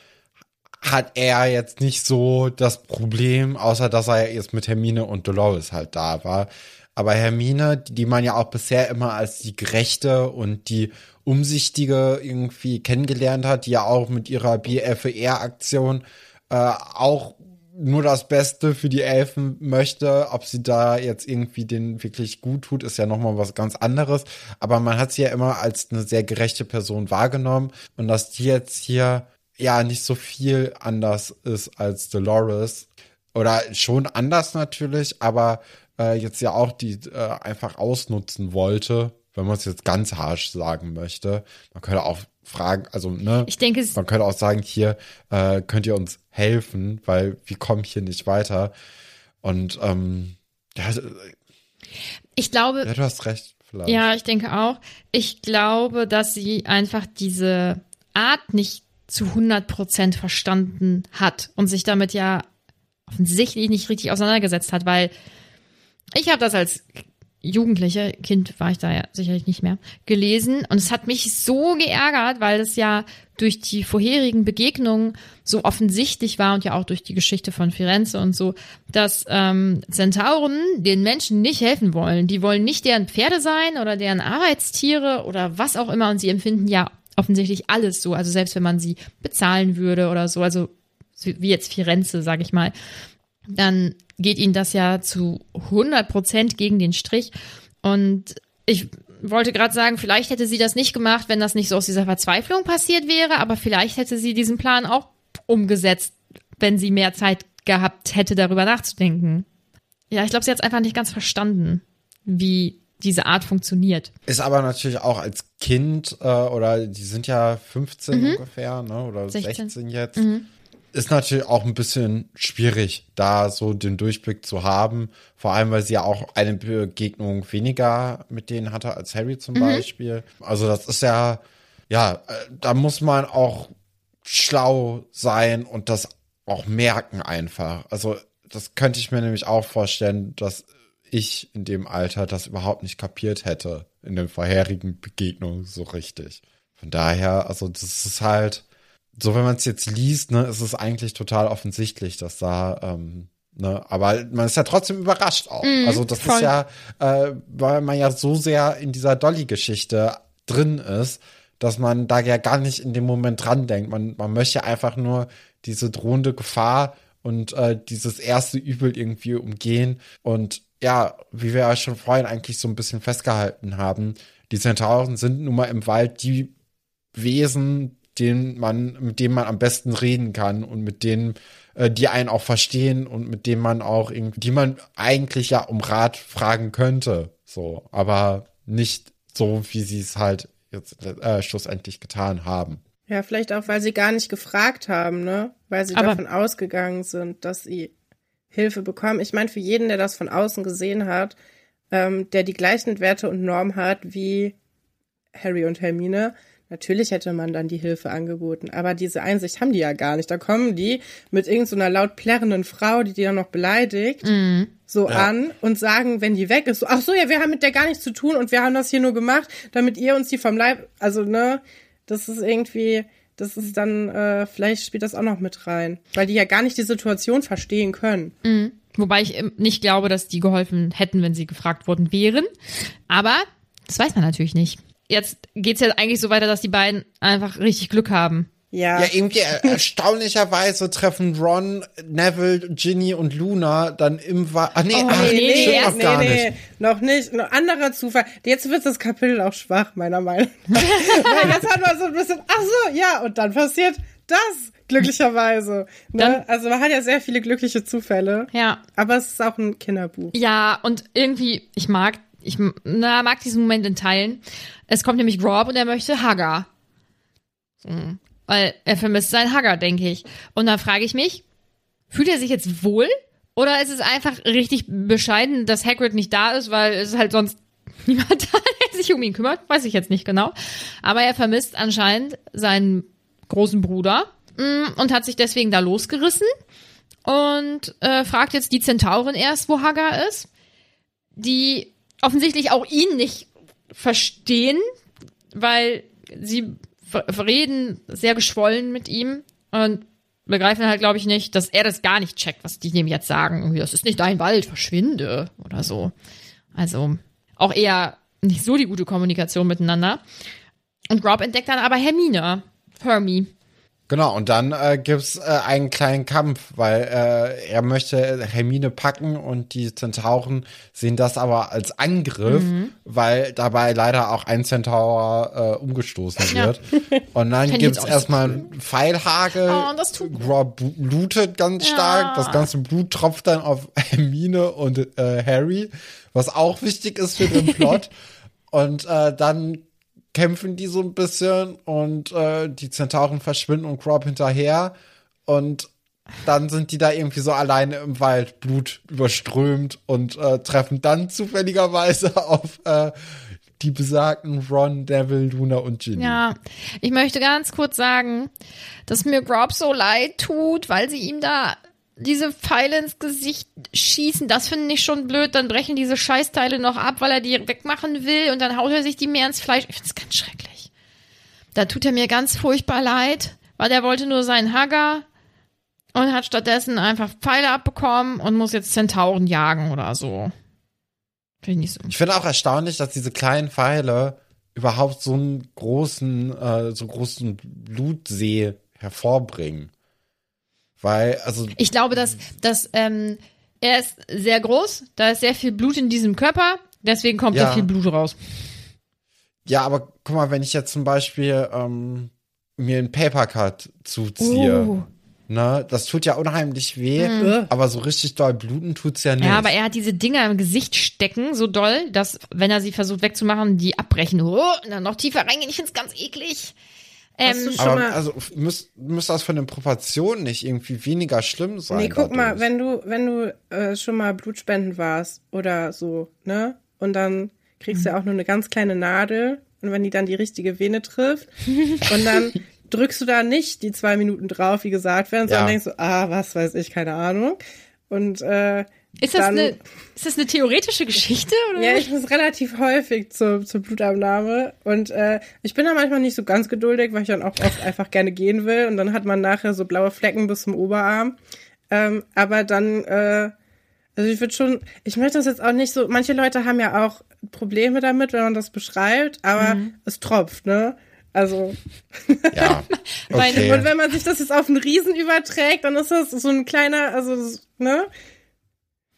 hat er jetzt nicht so das Problem, außer dass er jetzt mit Hermine und Dolores halt da war. Aber Hermine, die man ja auch bisher immer als die gerechte und die umsichtige irgendwie kennengelernt hat, die ja auch mit ihrer BFR-Aktion äh, auch nur das Beste für die Elfen möchte. Ob sie da jetzt irgendwie den wirklich gut tut, ist ja nochmal was ganz anderes. Aber man hat sie ja immer als eine sehr gerechte Person wahrgenommen. Und dass die jetzt hier ja nicht so viel anders ist als Dolores. Oder schon anders natürlich, aber äh, jetzt ja auch die äh, einfach ausnutzen wollte, wenn man es jetzt ganz harsch sagen möchte. Man könnte auch fragen, also ne, Ich denke, man könnte auch sagen, hier äh, könnt ihr uns helfen, weil wir kommen hier nicht weiter. Und ähm, ja, äh, ich glaube, ja, du hast recht, vielleicht. Ja, ich denke auch. Ich glaube, dass sie einfach diese Art nicht zu 100% verstanden hat und sich damit ja offensichtlich nicht richtig auseinandergesetzt hat, weil ich habe das als Jugendliche, Kind war ich da ja sicherlich nicht mehr, gelesen und es hat mich so geärgert, weil es ja durch die vorherigen Begegnungen so offensichtlich war und ja auch durch die Geschichte von Firenze und so, dass ähm, Zentauren den Menschen nicht helfen wollen. Die wollen nicht deren Pferde sein oder deren Arbeitstiere oder was auch immer und sie empfinden ja offensichtlich alles so. Also selbst wenn man sie bezahlen würde oder so, also wie jetzt Firenze, sag ich mal, dann geht ihnen das ja zu 100 Prozent gegen den Strich. Und ich wollte gerade sagen, vielleicht hätte sie das nicht gemacht, wenn das nicht so aus dieser Verzweiflung passiert wäre, aber vielleicht hätte sie diesen Plan auch umgesetzt, wenn sie mehr Zeit gehabt hätte, darüber nachzudenken. Ja, ich glaube, sie hat es einfach nicht ganz verstanden, wie diese Art funktioniert. Ist aber natürlich auch als Kind, äh, oder die sind ja 15 ungefähr, ne? Oder 16, 16. jetzt. Ist natürlich auch ein bisschen schwierig, da so den Durchblick zu haben. Vor allem, weil sie ja auch eine Begegnung weniger mit denen hatte als Harry zum Beispiel. Also das ist ja, ja, äh, da muss man auch schlau sein und das auch merken einfach. Also das könnte ich mir nämlich auch vorstellen, dass ich in dem Alter das überhaupt nicht kapiert hätte in den vorherigen Begegnungen so richtig. Von daher, also das ist halt, so wenn man es jetzt liest, ne, ist es eigentlich total offensichtlich, dass da, ähm, ne, aber man ist ja trotzdem überrascht auch. also das voll. ist ja, äh, weil man ja so sehr in dieser Dolly-Geschichte drin ist, dass man da ja gar nicht in dem Moment dran denkt. Man, man möchte einfach nur diese drohende Gefahr und äh, dieses erste Übel irgendwie umgehen. Und ja, wie wir ja schon vorhin eigentlich so ein bisschen festgehalten haben, die Zentauren sind nun mal im Wald die Wesen, denen man, mit denen man am besten reden kann und mit denen, äh, die einen auch verstehen und mit denen man auch irgendwie, die man eigentlich ja um Rat fragen könnte. So, aber nicht so, wie sie es halt jetzt äh, schlussendlich getan haben. Ja, vielleicht auch, weil sie gar nicht gefragt haben, ne? Weil sie Aber- davon ausgegangen sind, dass sie Hilfe bekommen. Ich meine, für jeden, der das von außen gesehen hat, ähm, der die gleichen Werte und Normen hat wie Harry und Hermine, natürlich hätte man dann die Hilfe angeboten. Aber diese Einsicht haben die ja gar nicht. Da kommen die mit irgendeiner so laut plärrenden Frau, die die dann noch beleidigt, so an und sagen, wenn die weg ist, so, ach so, ja, wir haben mit der gar nichts zu tun und wir haben das hier nur gemacht, damit ihr uns die vom Leib, also, ne, das ist irgendwie, das ist dann, äh, vielleicht spielt das auch noch mit rein, weil die ja gar nicht die Situation verstehen können. Wobei ich ähm, nicht glaube, dass die geholfen hätten, wenn sie gefragt worden wären. Aber das weiß man natürlich nicht. Jetzt geht's ja eigentlich so weiter, dass die beiden einfach richtig Glück haben. Ja, Ja, irgendwie er erstaunlicherweise treffen Ron, Neville, Ginny und Luna dann im Wald. Ah, nee, Oh, ach, nee, nee, stimmt noch nee, gar nee, nicht. noch nicht. Noch anderer Zufall. Jetzt wird das Kapitel auch schwach, meiner Meinung nach. Weil jetzt hat man so ein bisschen, ach so, ja, und dann passiert das, glücklicherweise. Ne? Dann- also man hat ja sehr viele glückliche Zufälle. Ja. Aber es ist auch ein Kinderbuch. Ja, und irgendwie, ich mag, ich na, mag diesen Moment in Teilen. Es kommt nämlich Rob und er möchte Hagar. Hm. Weil er vermisst seinen Hagar, denke ich. Und dann frage ich mich, fühlt er sich jetzt wohl? Oder ist es einfach richtig bescheiden, dass Hagrid nicht da ist, weil es halt sonst niemand da, der sich um ihn kümmert? Weiß ich jetzt nicht genau. Aber er vermisst anscheinend seinen großen Bruder mm, und hat sich deswegen da losgerissen und äh, fragt jetzt die Zentaurin erst, wo Hagar ist, die offensichtlich auch ihn nicht verstehen, weil sie reden sehr geschwollen mit ihm und begreifen halt, glaube ich, nicht, dass er das gar nicht checkt, was die dem jetzt sagen. Das ist nicht dein Wald, verschwinde oder so. Also auch eher nicht so die gute Kommunikation miteinander. Und Rob entdeckt dann aber Hermine, Hermie. Genau, und dann äh, gibt's äh, einen kleinen Kampf, weil äh, er möchte Hermine packen und die Zentauren sehen das aber als Angriff, Mhm. weil dabei leider auch ein Zentaur äh, umgestoßen Ja. wird. Und dann gibt's erstmal einen Pfeilhagel. Oh, das tut gut. Rob blutet ganz Ja. stark. Das ganze Blut tropft dann auf Hermine und äh, Harry, was auch wichtig ist für den Plot. und äh, dann kämpfen die so ein bisschen und äh, die Zentauren verschwinden und Rob hinterher und dann sind die da irgendwie so alleine im Wald, Blut überströmt und äh, treffen dann zufälligerweise auf äh, die besagten Ron, Devil, Luna und Ginny. Ja, ich möchte ganz kurz sagen, dass mir Grob so leid tut, weil sie ihm da diese Pfeile ins Gesicht schießen. Das finde ich schon blöd. Dann brechen diese Scheißteile noch ab, weil er die wegmachen will und dann haut er sich die mehr ins Fleisch. Ich finde es ganz schrecklich. Da tut er mir ganz furchtbar leid, weil der wollte nur seinen Hagger und hat stattdessen einfach Pfeile abbekommen und muss jetzt Zentauren jagen oder so. Finde ich so. Ich finde auch erstaunlich, dass diese kleinen Pfeile überhaupt so einen großen, äh, so großen Blutsee hervorbringen. Weil, also, Ich glaube, dass, dass ähm, er ist sehr groß, da ist sehr viel Blut in diesem Körper, deswegen kommt Ja. da viel Blut raus. ja, aber guck mal, wenn ich jetzt zum Beispiel ähm, mir einen Papercut zuziehe, Oh. ne, das tut ja unheimlich weh, aber so richtig doll bluten tut's ja nicht. Ja, aber er hat diese Dinger im Gesicht stecken, so doll, dass, wenn er sie versucht wegzumachen, die abbrechen. Oh, und dann noch tiefer reingehen. Ich find's ganz eklig. Ähm, Hast du schon aber mal- also müsste müsst das von den Proportionen nicht irgendwie weniger schlimm sein. Nee, guck mal, wenn du, wenn du äh, schon mal Blutspenden warst oder so, ne? Und dann kriegst du ja auch nur eine ganz kleine Nadel und wenn die dann die richtige Vene trifft und dann drückst du da nicht die zwei Minuten drauf, wie gesagt werden, sondern Ja. denkst du, ah, was weiß ich, keine Ahnung. Und äh, ist, das dann, eine, ist das eine theoretische Geschichte? Oder? Ja, ich muss relativ häufig zur, zur Blutabnahme und äh, ich bin da manchmal nicht so ganz geduldig, weil ich dann auch oft einfach gerne gehen will und dann hat man nachher so blaue Flecken bis zum Oberarm. Ähm, aber dann, äh, also ich würde schon, ich möchte das jetzt auch nicht so, manche Leute haben ja auch Probleme damit, wenn man das beschreibt, aber es tropft, ne? Also, Ja. Meine- Okay. und wenn man sich das jetzt auf einen Riesen überträgt, dann ist das so ein kleiner, also, ne?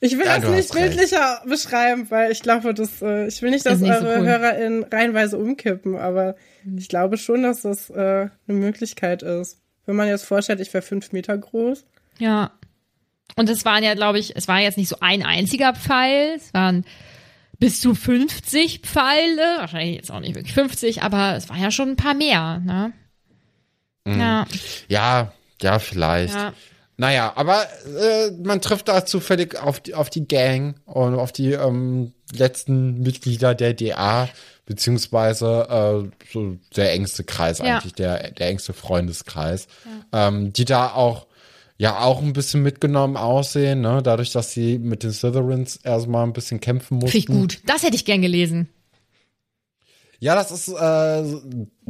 Ich will Ja, das nicht hast recht. bildlicher beschreiben, weil ich glaube, dass, äh, ich will nicht, dass nicht so eure cool. HörerInnen reihenweise umkippen, aber ich glaube schon, dass das äh, eine Möglichkeit ist. Wenn man jetzt vorstellt, ich wäre fünf Meter groß. Ja. Und es waren ja, glaube ich, es war jetzt nicht so ein einziger Pfeil, es waren bis zu 50 Pfeile, wahrscheinlich jetzt auch nicht wirklich 50, aber es war ja schon ein paar mehr, ne? Ja, Ja, ja, vielleicht. ja. Naja, aber äh, man trifft da zufällig auf die, auf die Gang und auf die ähm, letzten Mitglieder der DA, beziehungsweise äh, so der engste Kreis Ja. eigentlich, der, der engste Freundeskreis, ähm, die da auch ja auch ein bisschen mitgenommen aussehen, ne? dadurch, dass sie mit den Slytherins erstmal ein bisschen kämpfen mussten. Finde ich gut. Das hätte ich gern gelesen. Ja, das ist, äh,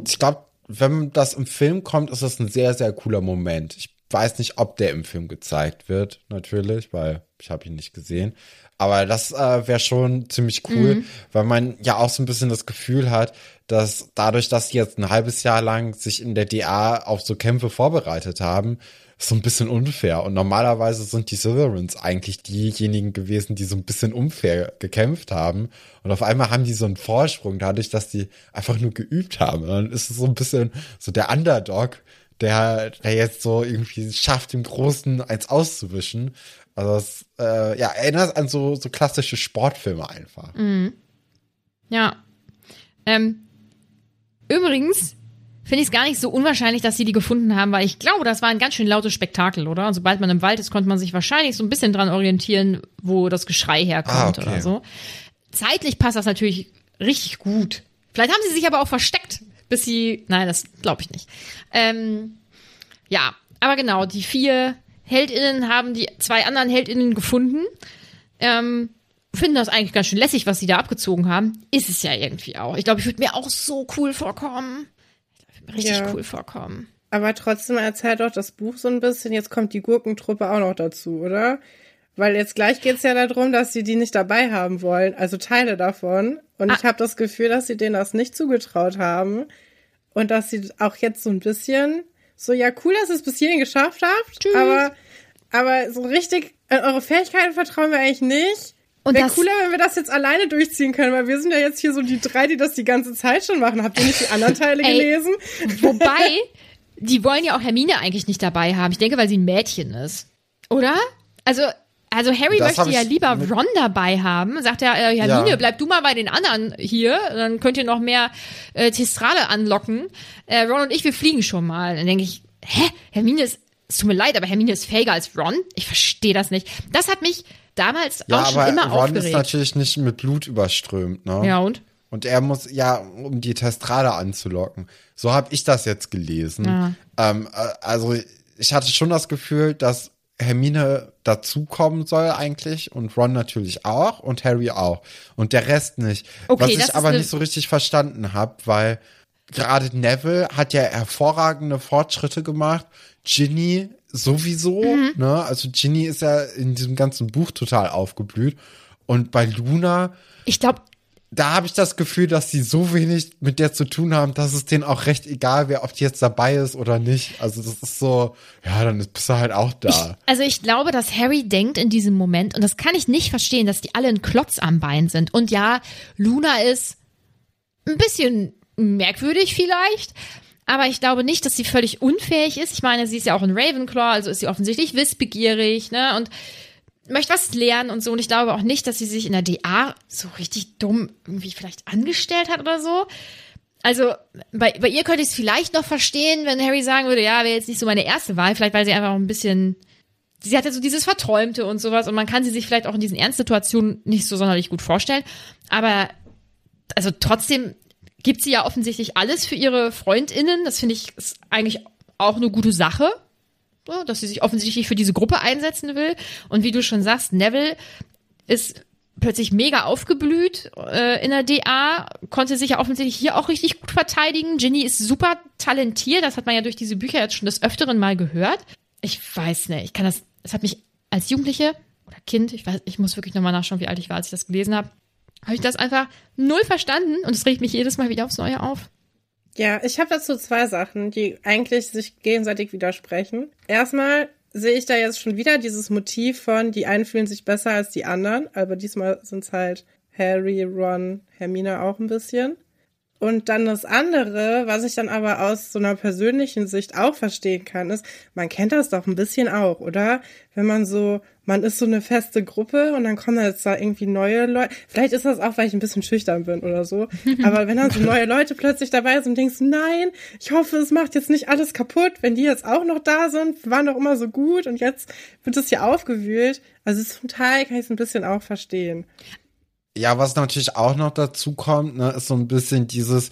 ich glaube, wenn das im Film kommt, ist das ein sehr, sehr cooler Moment. Ich weiß nicht, ob der im Film gezeigt wird, natürlich, weil ich habe ihn nicht gesehen. Aber das äh, wäre schon ziemlich cool, weil man ja auch so ein bisschen das Gefühl hat, dass dadurch, dass sie jetzt ein halbes Jahr lang sich in der DA auf so Kämpfe vorbereitet haben, so ein bisschen unfair. Und normalerweise sind die Slytherins eigentlich diejenigen gewesen, die so ein bisschen unfair gekämpft haben. Und auf einmal haben die so einen Vorsprung dadurch, dass die einfach nur geübt haben. Und dann ist es so ein bisschen so der Underdog, der, der jetzt so irgendwie schafft, dem Großen eins auszuwischen. Also es äh, ja, erinnert an so, so klassische Sportfilme einfach. Ja. Ähm, übrigens finde ich es gar nicht so unwahrscheinlich, dass sie die gefunden haben, weil ich glaube, das war ein ganz schön lautes Spektakel, oder? Und sobald man im Wald ist, konnte man sich wahrscheinlich so ein bisschen dran orientieren, wo das Geschrei herkommt Ah, okay. oder so. Zeitlich passt das natürlich richtig gut. Vielleicht haben sie sich aber auch versteckt, bis sie. Nein, das glaube ich nicht. Ähm, ja, aber genau, die vier HeldInnen haben die zwei anderen HeldInnen gefunden. Ähm, finden das eigentlich ganz schön lässig, was sie da abgezogen haben. Ist es ja irgendwie auch. Ich glaube, ich würde mir auch so cool vorkommen. Ich würde mir richtig Ja. cool vorkommen. Aber trotzdem erzählt doch das Buch so ein bisschen, jetzt kommt die Gurkentruppe auch noch dazu, oder? Weil jetzt gleich geht's ja darum, dass sie die nicht dabei haben wollen, also Teile davon. Und Ah. ich habe das Gefühl, dass sie denen das nicht zugetraut haben. Und dass sie auch jetzt so ein bisschen so, ja, cool, dass ihr es bis hierhin geschafft habt, Tschüss. aber, aber so richtig, an eure Fähigkeiten vertrauen wir eigentlich nicht. Und Wäre cooler, wenn wir das jetzt alleine durchziehen können, weil wir sind ja jetzt hier so die drei, die das die ganze Zeit schon machen. Habt ihr nicht die anderen Teile Ey. gelesen? Wobei, die wollen ja auch Hermine eigentlich nicht dabei haben. Ich denke, weil sie ein Mädchen ist. Oder? Also, also Harry Das möchte ja lieber Ron dabei haben. Sagt er, äh, Hermine, Ja. bleib du mal bei den anderen hier. Dann könnt ihr noch mehr äh, Testrale anlocken. Äh, Ron und ich, wir fliegen schon mal. Dann denke ich, hä? Hermine ist, es tut mir leid, aber Hermine ist fähiger als Ron? Ich verstehe das nicht. Das hat mich damals Ja, auch schon immer Ron ist aufgeregt. natürlich nicht mit Blut überströmt, ne? Ja, und? Und er muss ja, um die Testrale anzulocken. So habe ich das jetzt gelesen. Ja. Ähm, äh, also ich hatte schon das Gefühl, dass Hermine dazukommen soll eigentlich und Ron natürlich auch und Harry auch und der Rest nicht. Okay, Was ich aber nicht so richtig verstanden habe, weil gerade Neville hat ja hervorragende Fortschritte gemacht. Ginny sowieso, Mhm. ne? Also Ginny ist ja in diesem ganzen Buch total aufgeblüht. Und bei Luna, Ich glaube, da habe ich das Gefühl, dass sie so wenig mit der zu tun haben, dass es denen auch recht egal wäre, ob die jetzt dabei ist oder nicht. Also das ist so, ja, dann bist du halt auch da. Also ich glaube, dass Harry denkt in diesem Moment, und das kann ich nicht verstehen, dass die alle ein Klotz am Bein sind. Und ja, Luna ist ein bisschen merkwürdig vielleicht, aber ich glaube nicht, dass sie völlig unfähig ist. Ich meine, sie ist ja auch ein Ravenclaw, also ist sie offensichtlich wissbegierig, ne? Und möchte was lernen und so. Und ich glaube auch nicht, dass sie sich in der DA so richtig dumm irgendwie vielleicht angestellt hat oder so. Also bei, bei ihr könnte ich es vielleicht noch verstehen, wenn Harry sagen würde, ja, wäre jetzt nicht so meine erste Wahl, vielleicht weil sie einfach auch ein bisschen, sie hat ja so dieses Verträumte und sowas und man kann sie sich vielleicht auch in diesen Ernstsituationen nicht so sonderlich gut vorstellen. Aber also trotzdem gibt sie ja offensichtlich alles für ihre FreundInnen. Das finde ich ist eigentlich auch eine gute Sache, dass sie sich offensichtlich für diese Gruppe einsetzen will. Und wie du schon sagst, Neville ist plötzlich mega aufgeblüht äh, in der DA, konnte sich ja offensichtlich hier auch richtig gut verteidigen. Ginny ist super talentiert, das hat man ja durch diese Bücher jetzt schon des Öfteren mal gehört. Ich weiß nicht, ich kann das, es hat mich als Jugendliche oder Kind, ich weiß, ich muss wirklich nochmal nachschauen, wie alt ich war, als ich das gelesen habe, habe ich das einfach null verstanden und es regt mich jedes Mal wieder aufs Neue auf. Ja, ich habe dazu zwei Sachen, die eigentlich sich gegenseitig widersprechen. Erstmal sehe ich da jetzt schon wieder dieses Motiv von, die einen fühlen sich besser als die anderen, aber diesmal sind es halt Harry, Ron, Hermine auch ein bisschen. Und dann das andere, was ich dann aber aus so einer persönlichen Sicht auch verstehen kann, ist, man kennt das doch ein bisschen auch, oder? Wenn man so, man ist so eine feste Gruppe und dann kommen da jetzt da irgendwie neue Leute. Vielleicht ist das auch, weil ich ein bisschen schüchtern bin oder so. Aber wenn dann so neue Leute plötzlich dabei sind und denkst, nein, ich hoffe, es macht jetzt nicht alles kaputt, wenn die jetzt auch noch da sind, waren doch immer so gut und jetzt wird es hier aufgewühlt. Also zum Teil kann ich es ein bisschen auch verstehen. Ja, was natürlich auch noch dazu kommt, ne, ist so ein bisschen dieses,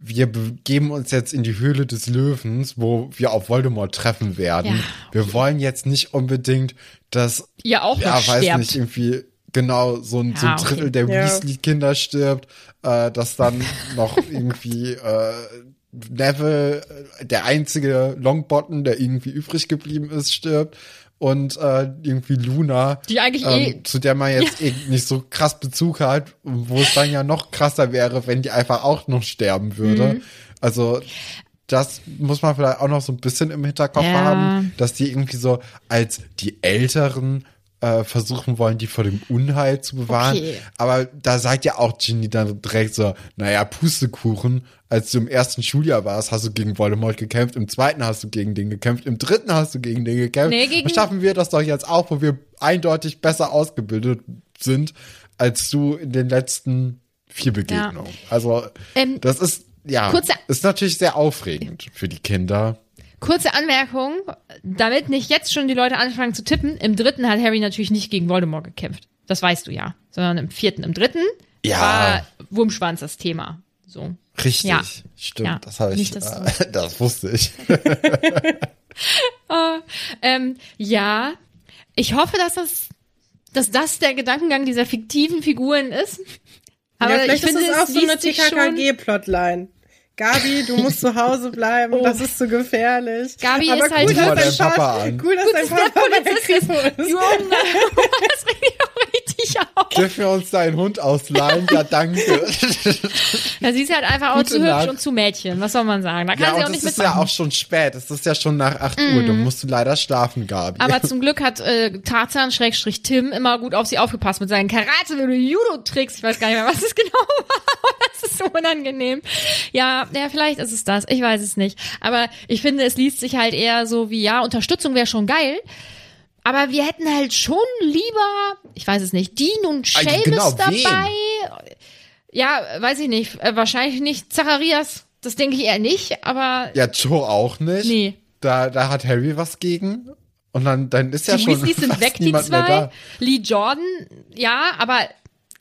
wir begeben uns jetzt in die Höhle des Löwens, wo wir auf Voldemort treffen werden. Ja. Wir wollen jetzt nicht unbedingt, dass, Ihr auch ja, weiß sterbt. nicht, irgendwie genau so ein, so Ja, ein okay. Drittel der Ja. Weasley-Kinder stirbt, äh, dass dann noch irgendwie äh, Neville, äh, der einzige Longbottom, der irgendwie übrig geblieben ist, stirbt. Und äh, irgendwie Luna, Die eigentlich eh- ähm, zu der man jetzt eh nicht so krass Bezug hat, wo es dann ja noch krasser wäre, wenn die einfach auch noch sterben würde. Mhm. Also das muss man vielleicht auch noch so ein bisschen im Hinterkopf Ja. haben, dass die irgendwie so als die Älteren äh, versuchen wollen, die vor dem Unheil zu bewahren. Okay. Aber da sagt ja auch Ginny dann direkt so, naja, Pustekuchen, als du im ersten Schuljahr warst, hast du gegen Voldemort gekämpft, im zweiten hast du gegen den gekämpft, im dritten hast du gegen den gekämpft. Nee, gegen- Schaffen wir das doch jetzt auch, wo wir eindeutig besser ausgebildet sind, als du in den letzten vier Begegnungen. Also, Ähm, das ist, ja, kurze- ist natürlich sehr aufregend für die Kinder. Kurze Anmerkung, damit nicht jetzt schon die Leute anfangen zu tippen, im dritten hat Harry natürlich nicht gegen Voldemort gekämpft. Das weißt du ja. Sondern im vierten, im dritten Ja. war Wurmschwanz das Thema. So. Richtig, Ja. stimmt, Ja. das habe ich, Nicht, dass äh, das wusste ich. Ähm, ja, ich hoffe, dass das dass das der Gedankengang dieser fiktiven Figuren ist. Aber ja, vielleicht ich finde, ist es auch es so eine TKKG-Plotline. Gabi, du musst zu Hause bleiben, Oh. das ist zu gefährlich. Gabi Aber ist halt gut, mal dass dein Papa Papa, an. cool, dass dein dass der Papa Polizist ist. Junge, das mich auch. Dürfen wir uns deinen Hund ausleihen? Ja, danke. Ja, sie ist halt einfach auch Gute zu hübsch Nacht. und zu Mädchen. Was soll man sagen? Da kann ja, sie auch nicht es ist ja auch schon spät. Es ist ja schon nach 8 Uhr. Dann musst du leider schlafen, Gabi. Aber zum Glück hat äh, Tarzan Schrägstrich Tim immer gut auf sie aufgepasst mit seinen Karate oder Judo-Tricks. Ich weiß gar nicht mehr, was es genau war. Das ist so unangenehm. Ja, ja, vielleicht ist es das. Ich weiß es nicht. Aber ich finde, es liest sich halt eher so wie, ja, Unterstützung wäre schon geil. Aber wir hätten halt schon lieber, ich weiß es nicht, Dean und Also Seamus genau, wen? dabei. Ja, weiß ich nicht. Äh, wahrscheinlich nicht Zacharias. Das denke ich eher nicht, aber ja, Joe auch nicht. Nee. Da, da hat Harry was gegen. Und dann, dann ist ja die schon Weasleys sind fast weg, die zwei. da. Lee Jordan, ja, aber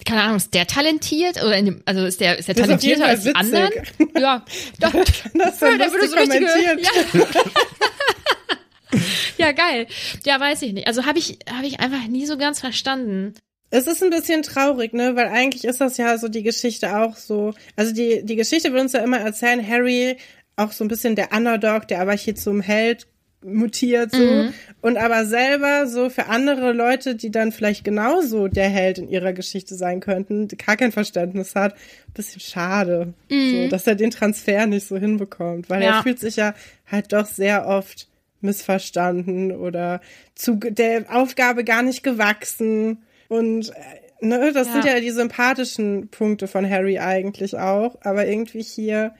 keine Ahnung, ist der talentiert? Oder in dem, also ist der, ist der Das ist talentierter als die anderen? Ja, doch, Das dann der würde so richtige, kommentieren. ja. ja, geil. Ja, weiß ich nicht. Also habe ich, habe ich einfach nie so ganz verstanden. Es ist ein bisschen traurig, ne, weil eigentlich ist das ja so die Geschichte auch so. Also die, die Geschichte will uns ja immer erzählen, Harry auch so ein bisschen der Underdog, der aber hier zum Held mutiert so und aber selber so für andere Leute, die dann vielleicht genauso der Held in ihrer Geschichte sein könnten, gar kein Verständnis hat, bisschen schade, so, dass er den Transfer nicht so hinbekommt, weil Ja. er fühlt sich ja halt doch sehr oft missverstanden oder zu der Aufgabe gar nicht gewachsen und äh, ne, das Ja. sind ja die sympathischen Punkte von Harry eigentlich auch, aber irgendwie hier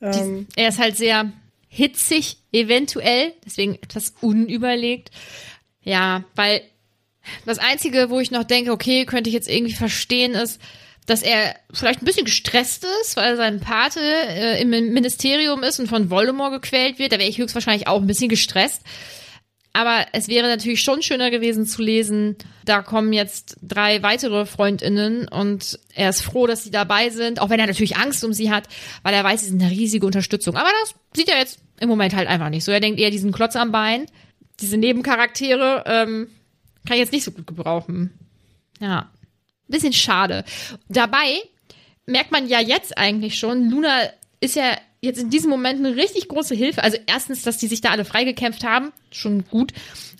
ähm, Er ist halt sehr hitzig, eventuell, deswegen etwas unüberlegt. Ja, weil das Einzige, wo ich noch denke, okay, könnte ich jetzt irgendwie verstehen, ist, dass er vielleicht ein bisschen gestresst ist, weil sein Pate äh, im Ministerium ist und von Voldemort gequält wird. Da wäre ich höchstwahrscheinlich auch ein bisschen gestresst. Aber es wäre natürlich schon schöner gewesen zu lesen, da kommen jetzt drei weitere Freundinnen und er ist froh, dass sie dabei sind, auch wenn er natürlich Angst um sie hat, weil er weiß, sie sind eine riesige Unterstützung. Aber das sieht er jetzt im Moment halt einfach nicht so. Er denkt eher diesen Klotz am Bein, diese Nebencharaktere, ähm, kann ich jetzt nicht so gut gebrauchen. Ja, bisschen schade. Dabei merkt man ja jetzt eigentlich schon, Luna ist ja jetzt in diesem Moment eine richtig große Hilfe. Also erstens, dass die sich da alle freigekämpft haben, schon gut.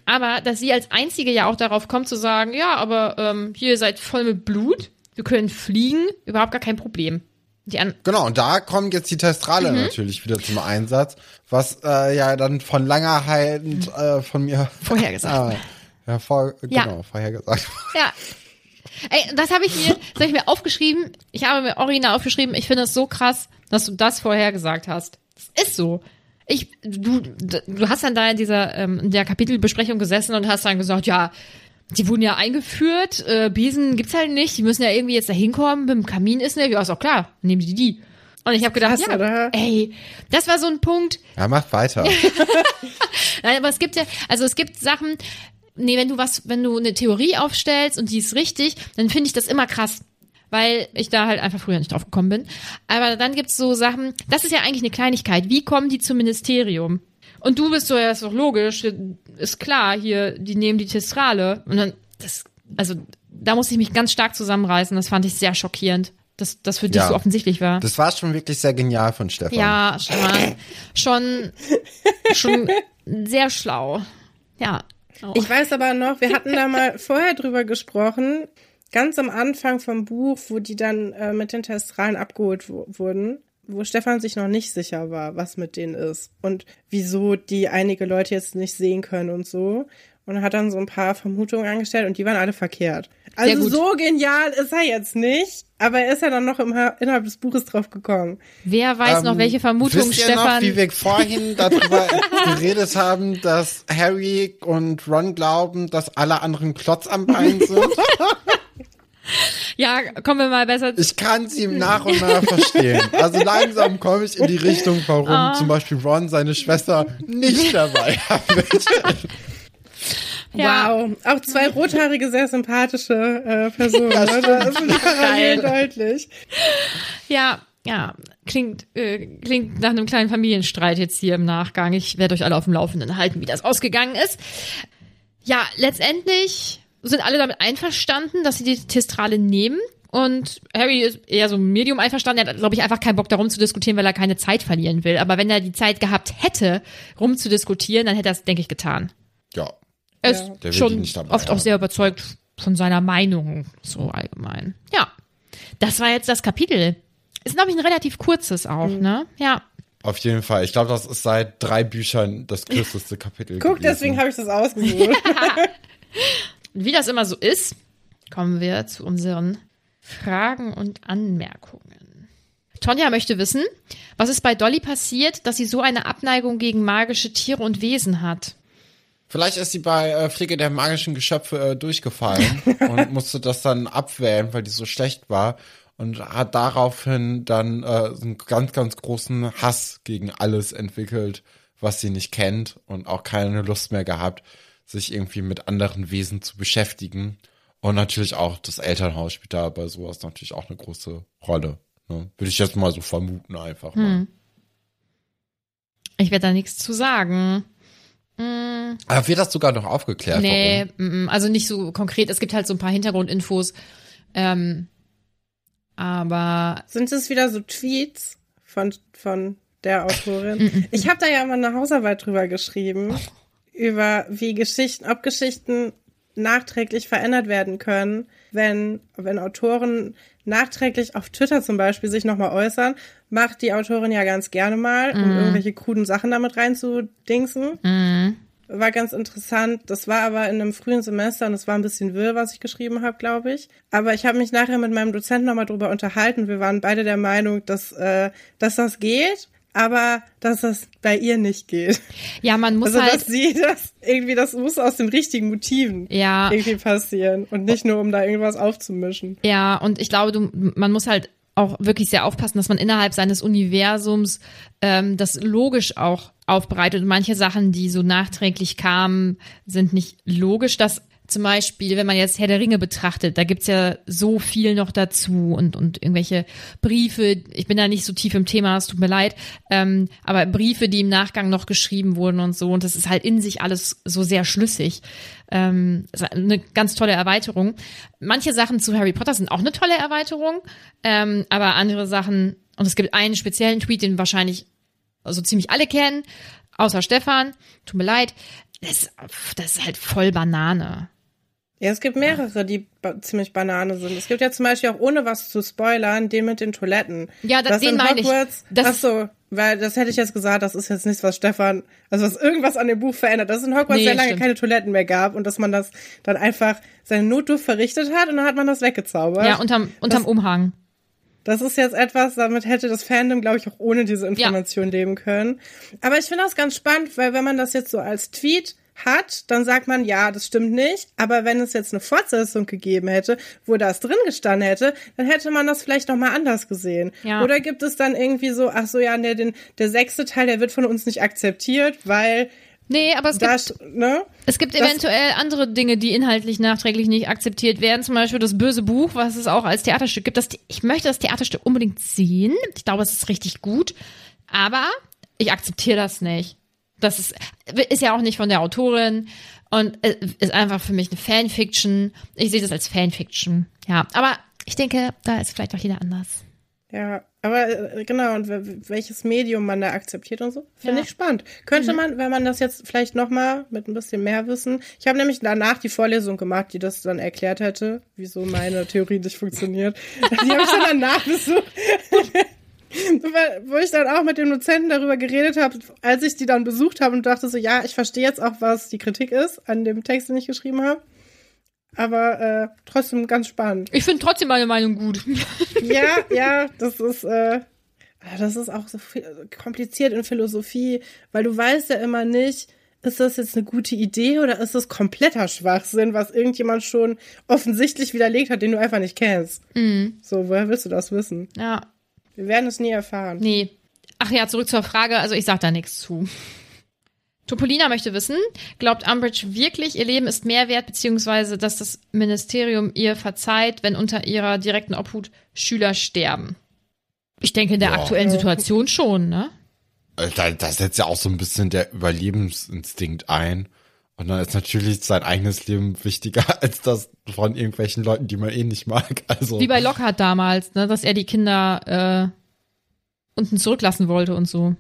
Aber dass sie als Einzige ja auch darauf kommt zu sagen, ja, aber ähm, hier ihr seid voll mit Blut, wir können fliegen, überhaupt gar kein Problem. Genau, und da kommt jetzt die Testrale Mhm. natürlich wieder zum Einsatz, was äh, ja dann von langer Hand äh, von mir Vorhergesagt. äh, ja, vor, Ja. genau, vorhergesagt. Ja. Ey, das habe ich mir, das habe ich mir aufgeschrieben. Ich habe mir original aufgeschrieben. Ich finde es so krass, dass du das vorher gesagt hast. Das ist so. Ich, du, du hast dann da in dieser, ähm, in der Kapitelbesprechung gesessen und hast dann gesagt, ja, die wurden ja eingeführt, äh, Besen gibt's halt nicht, die müssen ja irgendwie jetzt da hinkommen, mit dem Kamin ist nicht, ja, ist auch klar, nehmen die die. Und ich habe gedacht, Krass, ja, oder? ey, das war so ein Punkt, Ja, macht weiter. Nein, aber es gibt ja, also es gibt Sachen, nee, wenn du was, wenn du eine Theorie aufstellst und die ist richtig, dann finde ich das immer krass. Weil ich da halt einfach früher nicht drauf gekommen bin. Aber dann gibt's so Sachen, das ist ja eigentlich eine Kleinigkeit. Wie kommen die zum Ministerium? Und du bist so, ja, ist doch logisch, ist klar, hier, die nehmen die Testrale. Und dann, das, also, da musste ich mich ganz stark zusammenreißen. Das fand ich sehr schockierend, dass das für dich Ja. so offensichtlich war. Das war schon wirklich sehr genial von Stefan. Ja, schon. Schon, schon sehr schlau. Ja. Oh. Ich weiß aber noch, wir hatten da mal vorher drüber gesprochen, ganz am Anfang vom Buch, wo die dann äh, mit den Testralen abgeholt wurden, wo Stefan sich noch nicht sicher war, was mit denen ist und wieso die einige Leute jetzt nicht sehen können und so. Und hat dann so ein paar Vermutungen angestellt und die waren alle verkehrt. Also so genial ist er jetzt nicht, aber er ist ja dann noch im, innerhalb des Buches drauf gekommen. Wer weiß noch, Ähm, welche Vermutung wisst ihr Stefan. noch, wie wir vorhin darüber geredet haben, dass Harry und Ron glauben, dass alle anderen Klotz am Bein sind? ja, kommen wir mal besser. Ich kann sie nach und nach verstehen. Also langsam komme ich in die Richtung, warum Ah. zum Beispiel Ron seine Schwester nicht dabei haben möchte. Ja. Wow. Auch zwei rothaarige, sehr sympathische äh, Personen. ne? Da ist Parallel deutlich. Ja, ja. Klingt, äh, klingt nach einem kleinen Familienstreit jetzt hier im Nachgang. Ich werde euch alle auf dem Laufenden halten, wie das ausgegangen ist. Ja, letztendlich sind alle damit einverstanden, dass sie die Testrale nehmen. Und Harry ist eher so medium einverstanden. Er hat, glaube ich, einfach keinen Bock darum zu diskutieren, weil er keine Zeit verlieren will. Aber wenn er die Zeit gehabt hätte, rumzudiskutieren, dann hätte er es, denke ich, getan. Ja. Er ist Ja. Schon nicht dabei oft auch sehr überzeugt von seiner Meinung, so allgemein. Ja. Das war jetzt das Kapitel. Ist, glaube ich, ein relativ kurzes auch, Mhm. ne? Ja. Auf jeden Fall. Ich glaube, das ist seit drei Büchern das kürzeste Kapitel. Guck, gewesen. deswegen habe ich das ausgesucht. Und wie das immer so ist, kommen wir zu unseren Fragen und Anmerkungen. Tonja möchte wissen, was ist bei Dolly passiert, dass sie so eine Abneigung gegen magische Tiere und Wesen hat? Vielleicht ist sie bei äh, Pflege der magischen Geschöpfe äh, durchgefallen und musste das dann abwählen, weil die so schlecht war und hat daraufhin dann äh, so einen ganz, ganz großen Hass gegen alles entwickelt, was sie nicht kennt und auch keine Lust mehr gehabt, sich irgendwie mit anderen Wesen zu beschäftigen. Und natürlich auch das Elternhaus spielt da bei sowas natürlich auch eine große Rolle. Ne? Würde ich jetzt mal so vermuten einfach. Mal. Ich werde da nichts zu sagen. Mm, Aber wird das sogar noch aufgeklärt? nee, warum? also nicht so konkret. Es gibt halt so ein paar Hintergrundinfos. Ähm, aber Sind es wieder so Tweets von, von der Autorin? Ich habe da ja mal eine Hausarbeit drüber geschrieben, über wie Geschichten, ob Geschichten nachträglich verändert werden können, wenn, wenn Autoren nachträglich auf Twitter zum Beispiel sich nochmal äußern, macht die Autorin ja ganz gerne mal, um irgendwelche kruden Sachen damit reinzudingsen. War ganz interessant. Das war aber in einem frühen Semester und es war ein bisschen wirr, was ich geschrieben habe, glaube ich. Aber ich habe mich nachher mit meinem Dozenten nochmal drüber unterhalten. Wir waren beide der Meinung, dass, äh, dass das geht, aber dass das bei ihr nicht geht. ja, man muss Also, halt. dass sie das irgendwie, das muss aus den richtigen Motiven Ja. irgendwie passieren und nicht nur, um da irgendwas aufzumischen. Ja, und ich glaube, du, man muss halt auch wirklich sehr aufpassen, dass man innerhalb seines Universums ähm, das logisch auch aufbereitet. Und manche Sachen, die so nachträglich kamen, sind nicht logisch. Das zum Beispiel, wenn man jetzt Herr der Ringe betrachtet, da gibt's ja so viel noch dazu und, und irgendwelche Briefe, ich bin da nicht so tief im Thema, es tut mir leid, ähm, aber Briefe, die im Nachgang noch geschrieben wurden und so, und das ist halt in sich alles so sehr schlüssig. Ähm, eine ganz tolle Erweiterung. Manche Sachen zu Harry Potter sind auch eine tolle Erweiterung, ähm, aber andere Sachen, und es gibt einen speziellen Tweet, den wahrscheinlich so ziemlich alle kennen, außer Stefan, tut mir leid, das, das ist halt voll Banane. Ja, es gibt mehrere, die ba ziemlich Banane sind. Es gibt ja zum Beispiel auch, ohne was zu spoilern, den mit den Toiletten. Ja, da- Das den in meine ich. Das- ach so, weil das hätte ich jetzt gesagt, das ist jetzt nichts, was Stefan, also was irgendwas an dem Buch verändert, dass es in Hogwarts Nee, sehr lange stimmt. keine Toiletten mehr gab und dass man das dann einfach seine Notdurft verrichtet hat und dann hat man das weggezaubert. Ja, unterm, unterm das, Umhang. Das ist jetzt etwas, damit hätte das Fandom, glaube ich, auch ohne diese Information leben können. Aber ich finde das ganz spannend, weil wenn man das jetzt so als Tweet hat, dann sagt man, ja, das stimmt nicht. Aber wenn es jetzt eine Fortsetzung gegeben hätte, wo das drin gestanden hätte, dann hätte man das vielleicht noch mal anders gesehen. Ja. Oder gibt es dann irgendwie so, ach so, ja, der, den, der sechste Teil, der wird von uns nicht akzeptiert, weil Nee, aber es da, gibt, ne? es gibt das- eventuell andere Dinge, die inhaltlich nachträglich nicht akzeptiert werden. Zum Beispiel das böse Buch, was es auch als Theaterstück gibt. Das, ich möchte das Theaterstück unbedingt sehen. Ich glaube, es ist richtig gut. Aber ich akzeptiere das nicht. Das ist, ist ja auch nicht von der Autorin und es ist einfach für mich eine Fanfiction. Ich sehe das als Fanfiction. Ja, aber ich denke, da ist vielleicht auch jeder anders. Ja, aber äh, genau, und welches Medium man da akzeptiert und so, finde Ja. ich spannend. Könnte man, wenn man das jetzt vielleicht nochmal mit ein bisschen mehr Wissen. Ich habe nämlich danach die Vorlesung gemacht, die das dann erklärt hätte, wieso meine Theorie nicht funktioniert. Die habe ich dann danach besucht. Wo ich dann auch mit dem Dozenten darüber geredet habe, als ich die dann besucht habe und dachte so, ja, ich verstehe jetzt auch, was die Kritik ist an dem Text, den ich geschrieben habe. Aber äh, trotzdem ganz spannend. Ich finde trotzdem meine Meinung gut. Ja, ja, das ist, äh, das ist auch so viel, kompliziert in Philosophie, weil du weißt ja immer nicht, ist das jetzt eine gute Idee oder ist das kompletter Schwachsinn, was irgendjemand schon offensichtlich widerlegt hat, den du einfach nicht kennst? So, woher willst du das wissen? Ja, Wir werden es nie erfahren. Nee. Ach ja, zurück zur Frage. Also ich sag da nichts zu. Topolina möchte wissen, glaubt Umbridge wirklich, ihr Leben ist mehr wert, beziehungsweise dass das Ministerium ihr verzeiht, wenn unter ihrer direkten Obhut Schüler sterben? Ich denke in der Ja. aktuellen Situation schon, ne? Da, da setzt ja auch so ein bisschen der Überlebensinstinkt ein. Und dann ist natürlich sein eigenes Leben wichtiger als das von irgendwelchen Leuten, die man eh nicht mag. Also Wie bei Lockhart damals, ne, dass er die Kinder äh, unten zurücklassen wollte und so.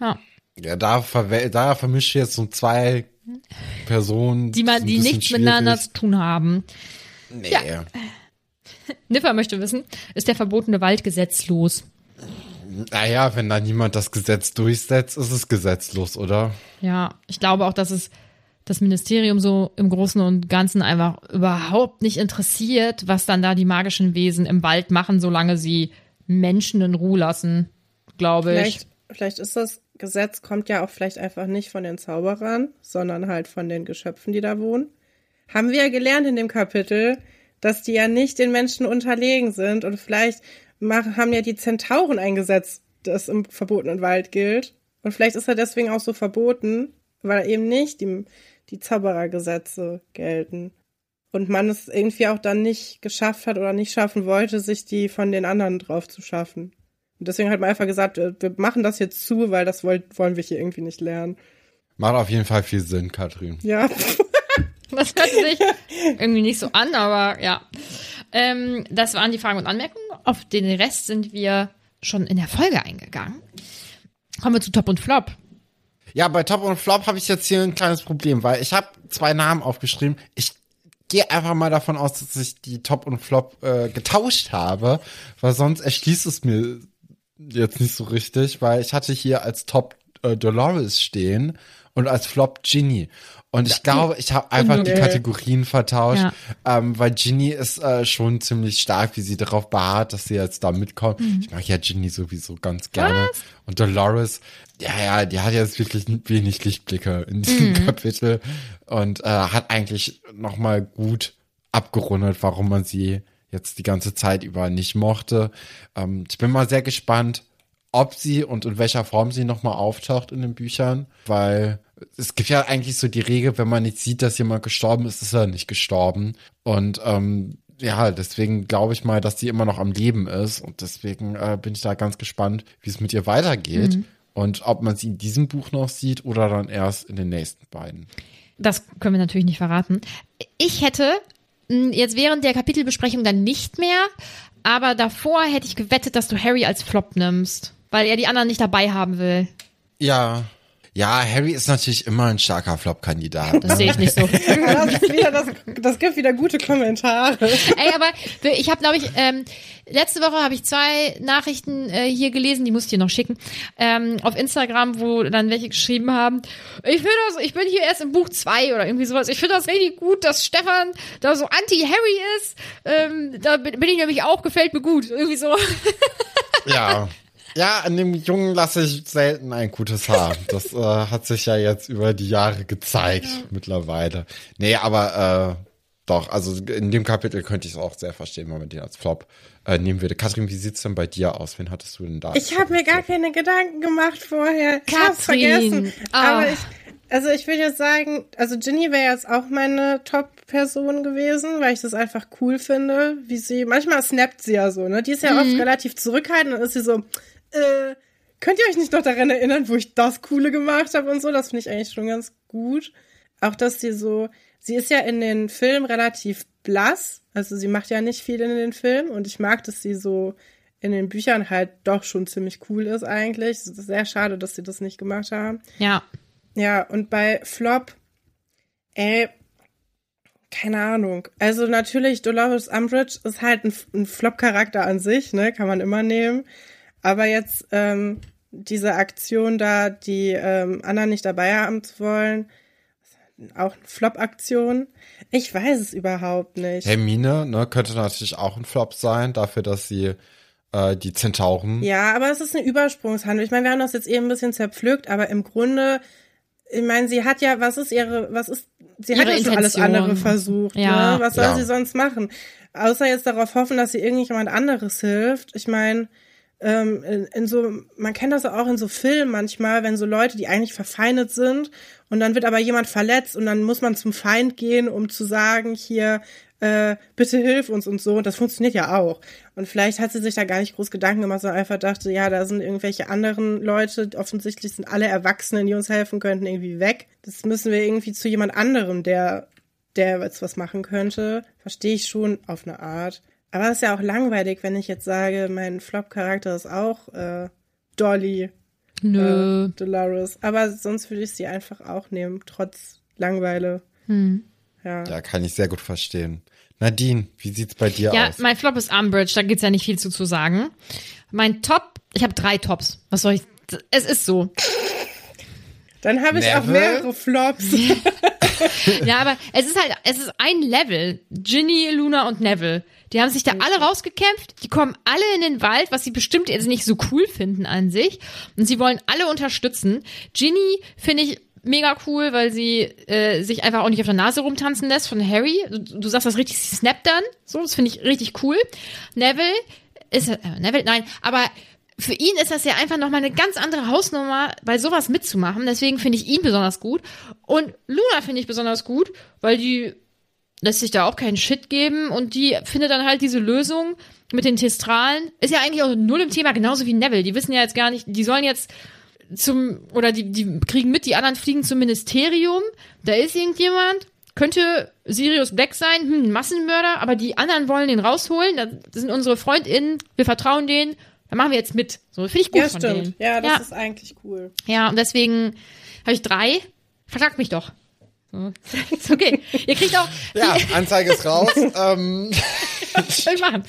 Ja. ja, da, verwe- da vermischt jetzt so zwei Personen, Die, man, die nichts miteinander schwierig. zu tun haben. Nee. Ja. Niffer möchte wissen, ist der verbotene Wald gesetzlos? Naja, wenn da niemand das Gesetz durchsetzt, ist es gesetzlos, oder? Ja, ich glaube auch, dass es das Ministerium so im Großen und Ganzen einfach überhaupt nicht interessiert, was dann da die magischen Wesen im Wald machen, solange sie Menschen in Ruhe lassen, glaube ich. Vielleicht, vielleicht ist das Gesetz, kommt ja auch vielleicht einfach nicht von den Zauberern, sondern halt von den Geschöpfen, die da wohnen. Haben wir ja gelernt in dem Kapitel, dass die ja nicht den Menschen unterlegen sind und vielleicht machen, haben ja die Zentauren ein Gesetz, das im verbotenen Wald gilt. Und vielleicht ist er deswegen auch so verboten, weil eben nicht die, die Zauberergesetze gelten. Und man es irgendwie auch dann nicht geschafft hat oder nicht schaffen wollte, sich die von den anderen drauf zu schaffen. Und deswegen hat man einfach gesagt, wir wir machen das jetzt zu, weil das wollen wir hier irgendwie nicht lernen. Macht auf jeden Fall viel Sinn, Katrin. Ja. Das hört sich irgendwie nicht so an, aber ja. Ähm, das waren die Fragen und Anmerkungen. Auf den Rest sind wir schon in der Folge eingegangen. Kommen wir zu Top und Flop. Ja, bei Top und Flop habe ich jetzt hier ein kleines Problem, weil ich habe zwei Namen aufgeschrieben. Ich gehe einfach mal davon aus, dass ich die Top und Flop äh, getauscht habe, weil sonst erschließt es mir jetzt nicht so richtig, weil ich hatte hier als Top äh, Dolores stehen und als Flop Ginny. Und ich glaube, ich habe einfach die Okay. Kategorien vertauscht, Ja. ähm, weil Ginny ist äh, schon ziemlich stark, wie sie darauf beharrt, dass sie jetzt da mitkommt. Ich mag ja Ginny sowieso ganz gerne. Und Dolores, ja, ja, die hat jetzt wirklich wenig Lichtblicke in diesem Kapitel und äh, hat eigentlich nochmal gut abgerundet, warum man sie jetzt die ganze Zeit über nicht mochte. Ähm, ich bin mal sehr gespannt, ob sie und in welcher Form sie nochmal auftaucht in den Büchern, weil es gibt ja eigentlich so die Regel, wenn man nicht sieht, dass jemand gestorben ist, ist er nicht gestorben. Und ähm, ja, deswegen glaube ich mal, dass sie immer noch am Leben ist. Und deswegen äh, bin ich da ganz gespannt, wie es mit ihr weitergeht. Und ob man sie in diesem Buch noch sieht oder dann erst in den nächsten beiden. Das können wir natürlich nicht verraten. Ich hätte mh, jetzt während der Kapitelbesprechung dann nicht mehr, aber davor hätte ich gewettet, dass du Harry als Flop nimmst, weil er die anderen nicht dabei haben will. Ja. Ja, Harry ist natürlich immer ein starker Flop-Kandidat. Das sehe ich nicht so. Das, wieder, das, das gibt wieder gute Kommentare. Ey, aber ich habe, glaube ich, ähm, letzte Woche habe ich zwei Nachrichten äh, hier gelesen, die musste ich dir noch schicken, ähm, auf Instagram, wo dann welche geschrieben haben, ich finde das, ich bin hier erst im Buch zwei oder irgendwie sowas, ich finde das richtig gut, dass Stefan da so anti-Harry ist, ähm, da bin bin ich nämlich auch, gefällt mir gut, irgendwie so. Ja. Ja, an dem Jungen lasse ich selten ein gutes Haar. Das äh, hat sich ja jetzt über die Jahre gezeigt mittlerweile. Nee, aber äh, doch, also in dem Kapitel könnte ich es auch sehr verstehen, wenn man den als Flop äh, nehmen würde. Katrin, wie sieht's denn bei dir aus? Wen hattest du denn da? Ich habe mir gar keine Gedanken gemacht vorher. Ich hab's Katrin. vergessen. Ah. Aber ich, also ich würde jetzt sagen, also Ginny wäre jetzt auch meine Top-Person gewesen, weil ich das einfach cool finde, wie sie, manchmal snappt sie ja so, ne? Die ist ja oft relativ zurückhaltend und ist sie so, äh, könnt ihr euch nicht noch daran erinnern, wo ich das Coole gemacht habe und so? Das finde ich eigentlich schon ganz gut. Auch, dass sie so, sie ist ja in den Filmen relativ blass, also sie macht ja nicht viel in den Filmen und ich mag, dass sie so in den Büchern halt doch schon ziemlich cool ist eigentlich. Es ist sehr schade, dass sie das nicht gemacht haben. Ja. Ja, und bei Flop, ey, keine Ahnung. Also natürlich, Dolores Umbridge ist halt ein, ein Flop-Charakter an sich, ne, kann man immer nehmen. Aber jetzt ähm, diese Aktion da, die ähm, anderen nicht dabei haben zu wollen, auch eine Flop-Aktion. Ich weiß es überhaupt nicht. Hermine, ne, könnte natürlich auch ein Flop sein, dafür, dass sie äh, die Zentauren. Ja, aber es ist eine Übersprungshandlung. Ich meine, wir haben das jetzt eben ein bisschen zerpflückt, aber im Grunde, ich meine, sie hat ja, was ist ihre, was ist, sie hat Ihre ja schon alles andere versucht. Ja. Ne? Was soll Ja. sie sonst machen? Außer jetzt darauf hoffen, dass sie irgendjemand anderes hilft. Ich meine, ähm, in, in so, man kennt das auch in so Filmen manchmal, wenn so Leute, die eigentlich verfeindet sind und dann wird aber jemand verletzt und dann muss man zum Feind gehen, um zu sagen, hier, äh, bitte hilf uns und so. Und das funktioniert ja auch. Und vielleicht hat sie sich da gar nicht groß Gedanken gemacht, sondern einfach dachte, ja, da sind irgendwelche anderen Leute, offensichtlich sind alle Erwachsenen, die uns helfen könnten, irgendwie weg. Das müssen wir irgendwie zu jemand anderem, der, der jetzt was machen könnte. Verstehe ich schon auf eine Art. Aber es ist ja auch langweilig, wenn ich jetzt sage, mein Flop-Charakter ist auch äh, Dolly. Nö. Äh, Dolores. Aber sonst würde ich sie einfach auch nehmen, trotz Langweile. Hm. Ja. ja, kann ich sehr gut verstehen. Nadine, wie sieht's bei dir ja, aus? Ja, mein Flop ist Umbridge, da gibt's ja nicht viel zu, zu sagen. Mein Top, ich habe drei Tops. Was soll ich? Es ist so. Dann habe ich Neville? auch mehrere Flops. ja, aber es ist halt, es ist ein Level. Ginny, Luna und Neville. Die haben sich da alle rausgekämpft. Die kommen alle in den Wald, was sie bestimmt jetzt nicht so cool finden an sich. Und sie wollen alle unterstützen. Ginny finde ich mega cool, weil sie äh, sich einfach auch nicht auf der Nase rumtanzen lässt von Harry. Du, du sagst das richtig, sie snappt dann. So, das finde ich richtig cool. Neville ist, äh, Neville, nein, aber für ihn ist das ja einfach nochmal eine ganz andere Hausnummer, bei sowas mitzumachen. Deswegen finde ich ihn besonders gut. Und Luna finde ich besonders gut, weil die lässt sich da auch keinen Shit geben und die findet dann halt diese Lösung mit den Testralen. Ist ja eigentlich auch null im Thema, genauso wie Neville. Die wissen ja jetzt gar nicht, die sollen jetzt zum, oder die, die kriegen mit, die anderen fliegen zum Ministerium. Da ist irgendjemand, könnte Sirius Black sein, hm, Massenmörder, aber die anderen wollen den rausholen. Das sind unsere FreundInnen, wir vertrauen denen, da machen wir jetzt mit. So, finde ich gut ja, von stimmt. denen. Ja, das ja. ist eigentlich cool. Ja, und deswegen habe ich drei. Verklagt mich doch. So. Ist okay. Ihr kriegt auch. Ja, Anzeige ist raus. ähm. ich machen.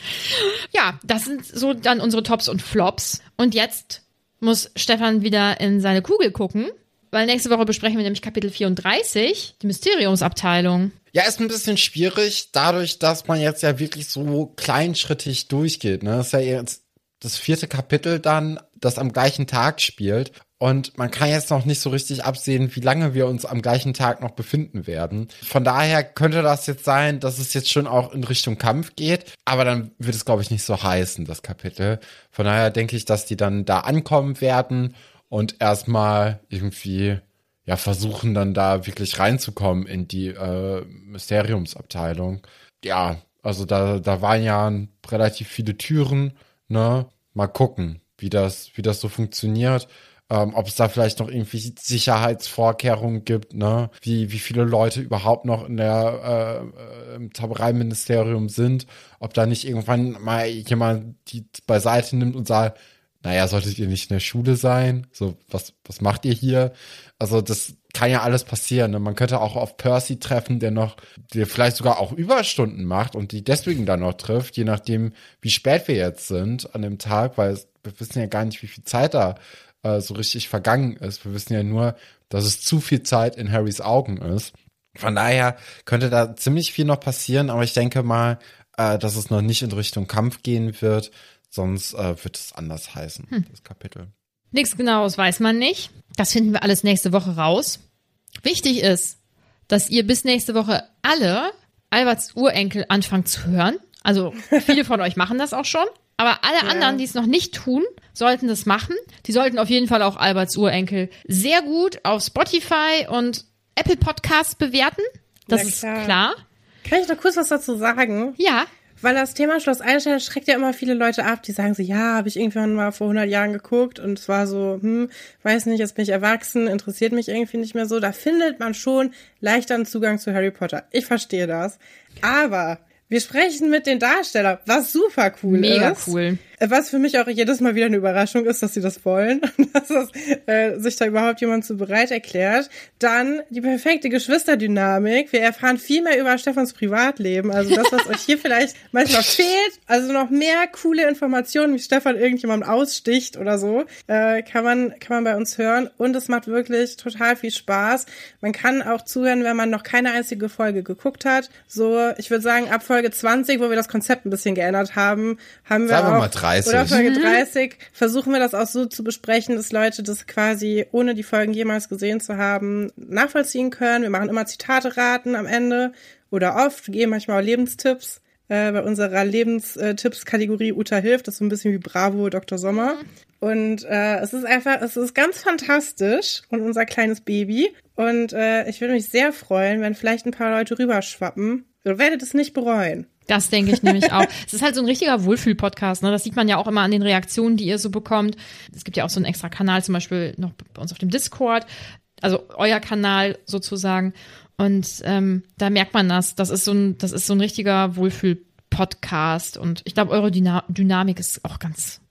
Ja, das sind so dann unsere Tops und Flops. Und jetzt muss Stefan wieder in seine Kugel gucken, weil nächste Woche besprechen wir nämlich Kapitel 34, die Mysteriumsabteilung. Ja, ist ein bisschen schwierig, dadurch, dass man jetzt ja wirklich so kleinschrittig durchgeht. Ne? Das ist ja jetzt das vierte Kapitel dann, das am gleichen Tag spielt. Und man kann jetzt noch nicht so richtig absehen, wie lange wir uns am gleichen Tag noch befinden werden. Von daher könnte das jetzt sein, dass es jetzt schon auch in Richtung Kampf geht. Aber dann wird es, glaube ich, nicht so heißen, das Kapitel. Von daher denke ich, dass die dann da ankommen werden und erstmal irgendwie ja versuchen dann da wirklich reinzukommen in die äh, Mysteriumsabteilung. Ja, also da, da waren ja relativ viele Türen, ne? Mal gucken, wie das, wie das so funktioniert ähm, ob es da vielleicht noch irgendwie Sicherheitsvorkehrungen gibt, ne? Wie, wie viele Leute überhaupt noch in der äh, im Zaubereiministerium sind, ob da nicht irgendwann mal jemand die beiseite nimmt und sagt, naja, solltet ihr nicht in der Schule sein? So, was, was macht ihr hier? Also, das kann ja alles passieren. Ne? Man könnte auch auf Percy treffen, der noch, der vielleicht sogar auch Überstunden macht und die deswegen dann noch trifft, je nachdem, wie spät wir jetzt sind an dem Tag, weil wir wissen ja gar nicht, wie viel Zeit da äh, so richtig vergangen ist. Wir wissen ja nur, dass es zu viel Zeit in Harrys Augen ist. Von daher könnte da ziemlich viel noch passieren, aber ich denke mal, äh, dass es noch nicht in Richtung Kampf gehen wird, sonst äh, wird es anders heißen, hm. das Kapitel. Nichts genaues weiß man nicht. Das finden wir alles nächste Woche raus. Wichtig ist, dass ihr bis nächste Woche alle Alberts Urenkel anfangt zu hören. Also viele von euch machen das auch schon. Aber alle ja. anderen, die es noch nicht tun, sollten das machen. Die sollten auf jeden Fall auch Alberts Urenkel sehr gut auf Spotify und Apple Podcasts bewerten. Das ist klar. Kann ich noch kurz was dazu sagen? Ja. Weil das Thema Schloss Einstein schreckt ja immer viele Leute ab, die sagen so, ja, habe ich irgendwann mal vor 100 Jahren geguckt und es war so, hm, weiß nicht, jetzt bin ich erwachsen, interessiert mich irgendwie nicht mehr so. Da findet man schon leichteren Zugang zu Harry Potter. Ich verstehe das. Aber wir sprechen mit den Darstellern, was super cool Mega ist. Mega cool. Was für mich auch jedes Mal wieder eine Überraschung ist, dass sie das wollen, dass das, äh, sich da überhaupt jemand zu bereit erklärt. Dann die perfekte Geschwisterdynamik. Wir erfahren viel mehr über Stefans Privatleben. Also das, was euch hier vielleicht manchmal fehlt. Also noch mehr coole Informationen, wie Stefan irgendjemand aussticht oder so, äh, kann man kann man bei uns hören. Und es macht wirklich total viel Spaß. Man kann auch zuhören, wenn man noch keine einzige Folge geguckt hat. So, ich würde sagen, ab Folge 20, wo wir das Konzept ein bisschen geändert haben, haben wir Sagen auch wir mal 30. Oder Folge 30 mhm. versuchen wir das auch so zu besprechen, dass Leute das quasi, ohne die Folgen jemals gesehen zu haben, nachvollziehen können. Wir machen immer Zitate raten am Ende oder oft, geben manchmal auch Lebenstipps. Äh, bei unserer Lebenstipps-Kategorie Uta hilft, das ist so ein bisschen wie Bravo Dr. Sommer. Mhm. Und äh, es ist einfach, es ist ganz fantastisch und unser kleines Baby. Und äh, ich würde mich sehr freuen, wenn vielleicht ein paar Leute rüberschwappen Ihr werdet es nicht bereuen. Das denke ich nämlich auch. Es ist halt so ein richtiger Wohlfühl-Podcast. Ne? Das sieht man ja auch immer an den Reaktionen, die ihr so bekommt. Es gibt ja auch so einen extra Kanal, zum Beispiel noch bei uns auf dem Discord. Also euer Kanal sozusagen. Und ähm, da merkt man das. Das ist so ein, das ist so ein richtiger Wohlfühl-Podcast. Und ich glaube, eure Dyna Dynamik ist auch ganz,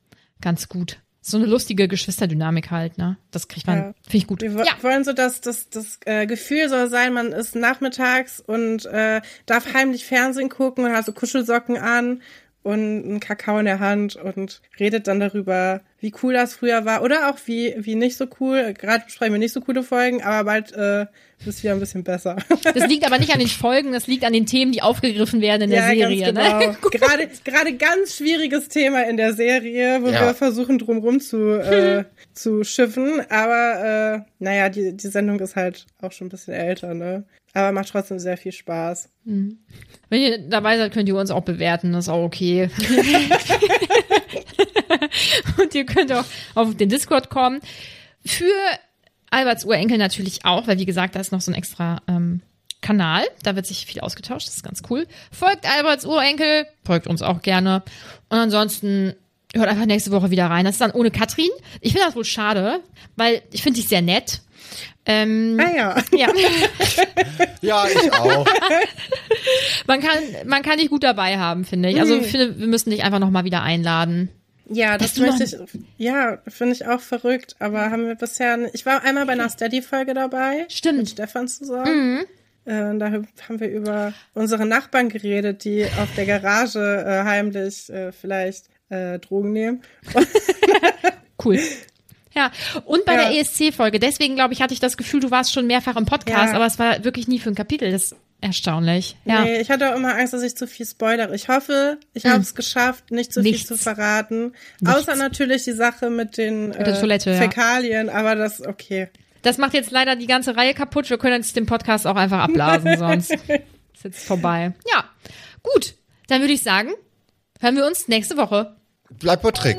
ganz gut. So eine lustige Geschwisterdynamik halt, ne? Das kriegt man, Ja. finde ich gut. Wir Ja, wollen so, dass das, das äh, Gefühl soll sein, man ist nachmittags und äh, darf heimlich Fernsehen gucken und hat so Kuschelsocken an und einen Kakao in der Hand und redet dann darüber, wie cool das früher war oder auch wie, wie nicht so cool. Gerade besprechen wir nicht so coole Folgen, aber bald äh, ist wieder ein bisschen besser. das liegt aber nicht an den Folgen, das liegt an den Themen, die aufgegriffen werden in der Serie. ganz genau. Ne? Gerade, gerade ganz schwieriges Thema in der Serie, wo Ja. wir versuchen drumrum zu, äh, zu schiffen. Aber äh, naja, die, die Sendung ist halt auch schon ein bisschen älter, ne? Aber macht trotzdem sehr viel Spaß. Wenn ihr dabei seid, könnt ihr uns auch bewerten, das ist auch okay. Und ihr könnt auch auf den Discord kommen. Für Alberts Urenkel natürlich auch, weil wie gesagt, da ist noch so ein extra ähm, Kanal. Da wird sich viel ausgetauscht, das ist ganz cool. Folgt Alberts Urenkel, folgt uns auch gerne. Und ansonsten hört einfach nächste Woche wieder rein. Das ist dann ohne Katrin. Ich finde das wohl schade, weil ich finde dich sehr nett. Ähm, Ah ja. ja. Ja, ich auch. Man kann, man kann dich gut dabei haben, finde ich. Also ich finde, wir müssen dich einfach noch mal wieder einladen. Ja, das möchte ich. Ja, finde ich auch verrückt. Aber haben wir bisher. nicht- Ich war einmal bei einer Steady-Folge dabei. Stimmt. Mit Stefan zusammen. Äh, da haben wir über unsere Nachbarn geredet, die auf der Garage äh, heimlich äh, vielleicht äh, Drogen nehmen. Cool. Ja, und bei Ja. der ESC-Folge. Deswegen, glaube ich, hatte ich das Gefühl, du warst schon mehrfach im Podcast, Ja. aber es war wirklich nie für ein Kapitel. Das ist erstaunlich. Ja. Nee, ich hatte auch immer Angst, dass ich zu viel spoilere. Ich hoffe, ich habe es geschafft, nicht zu. Nichts. viel zu verraten. Nichts. Außer natürlich die Sache mit den der äh, Toilette, ja. Fäkalien, aber das okay. Das macht jetzt leider die ganze Reihe kaputt. Wir können jetzt den Podcast auch einfach abblasen, sonst ist jetzt vorbei. Ja, gut. Dann würde ich sagen, hören wir uns nächste Woche. Bleib bei Trick.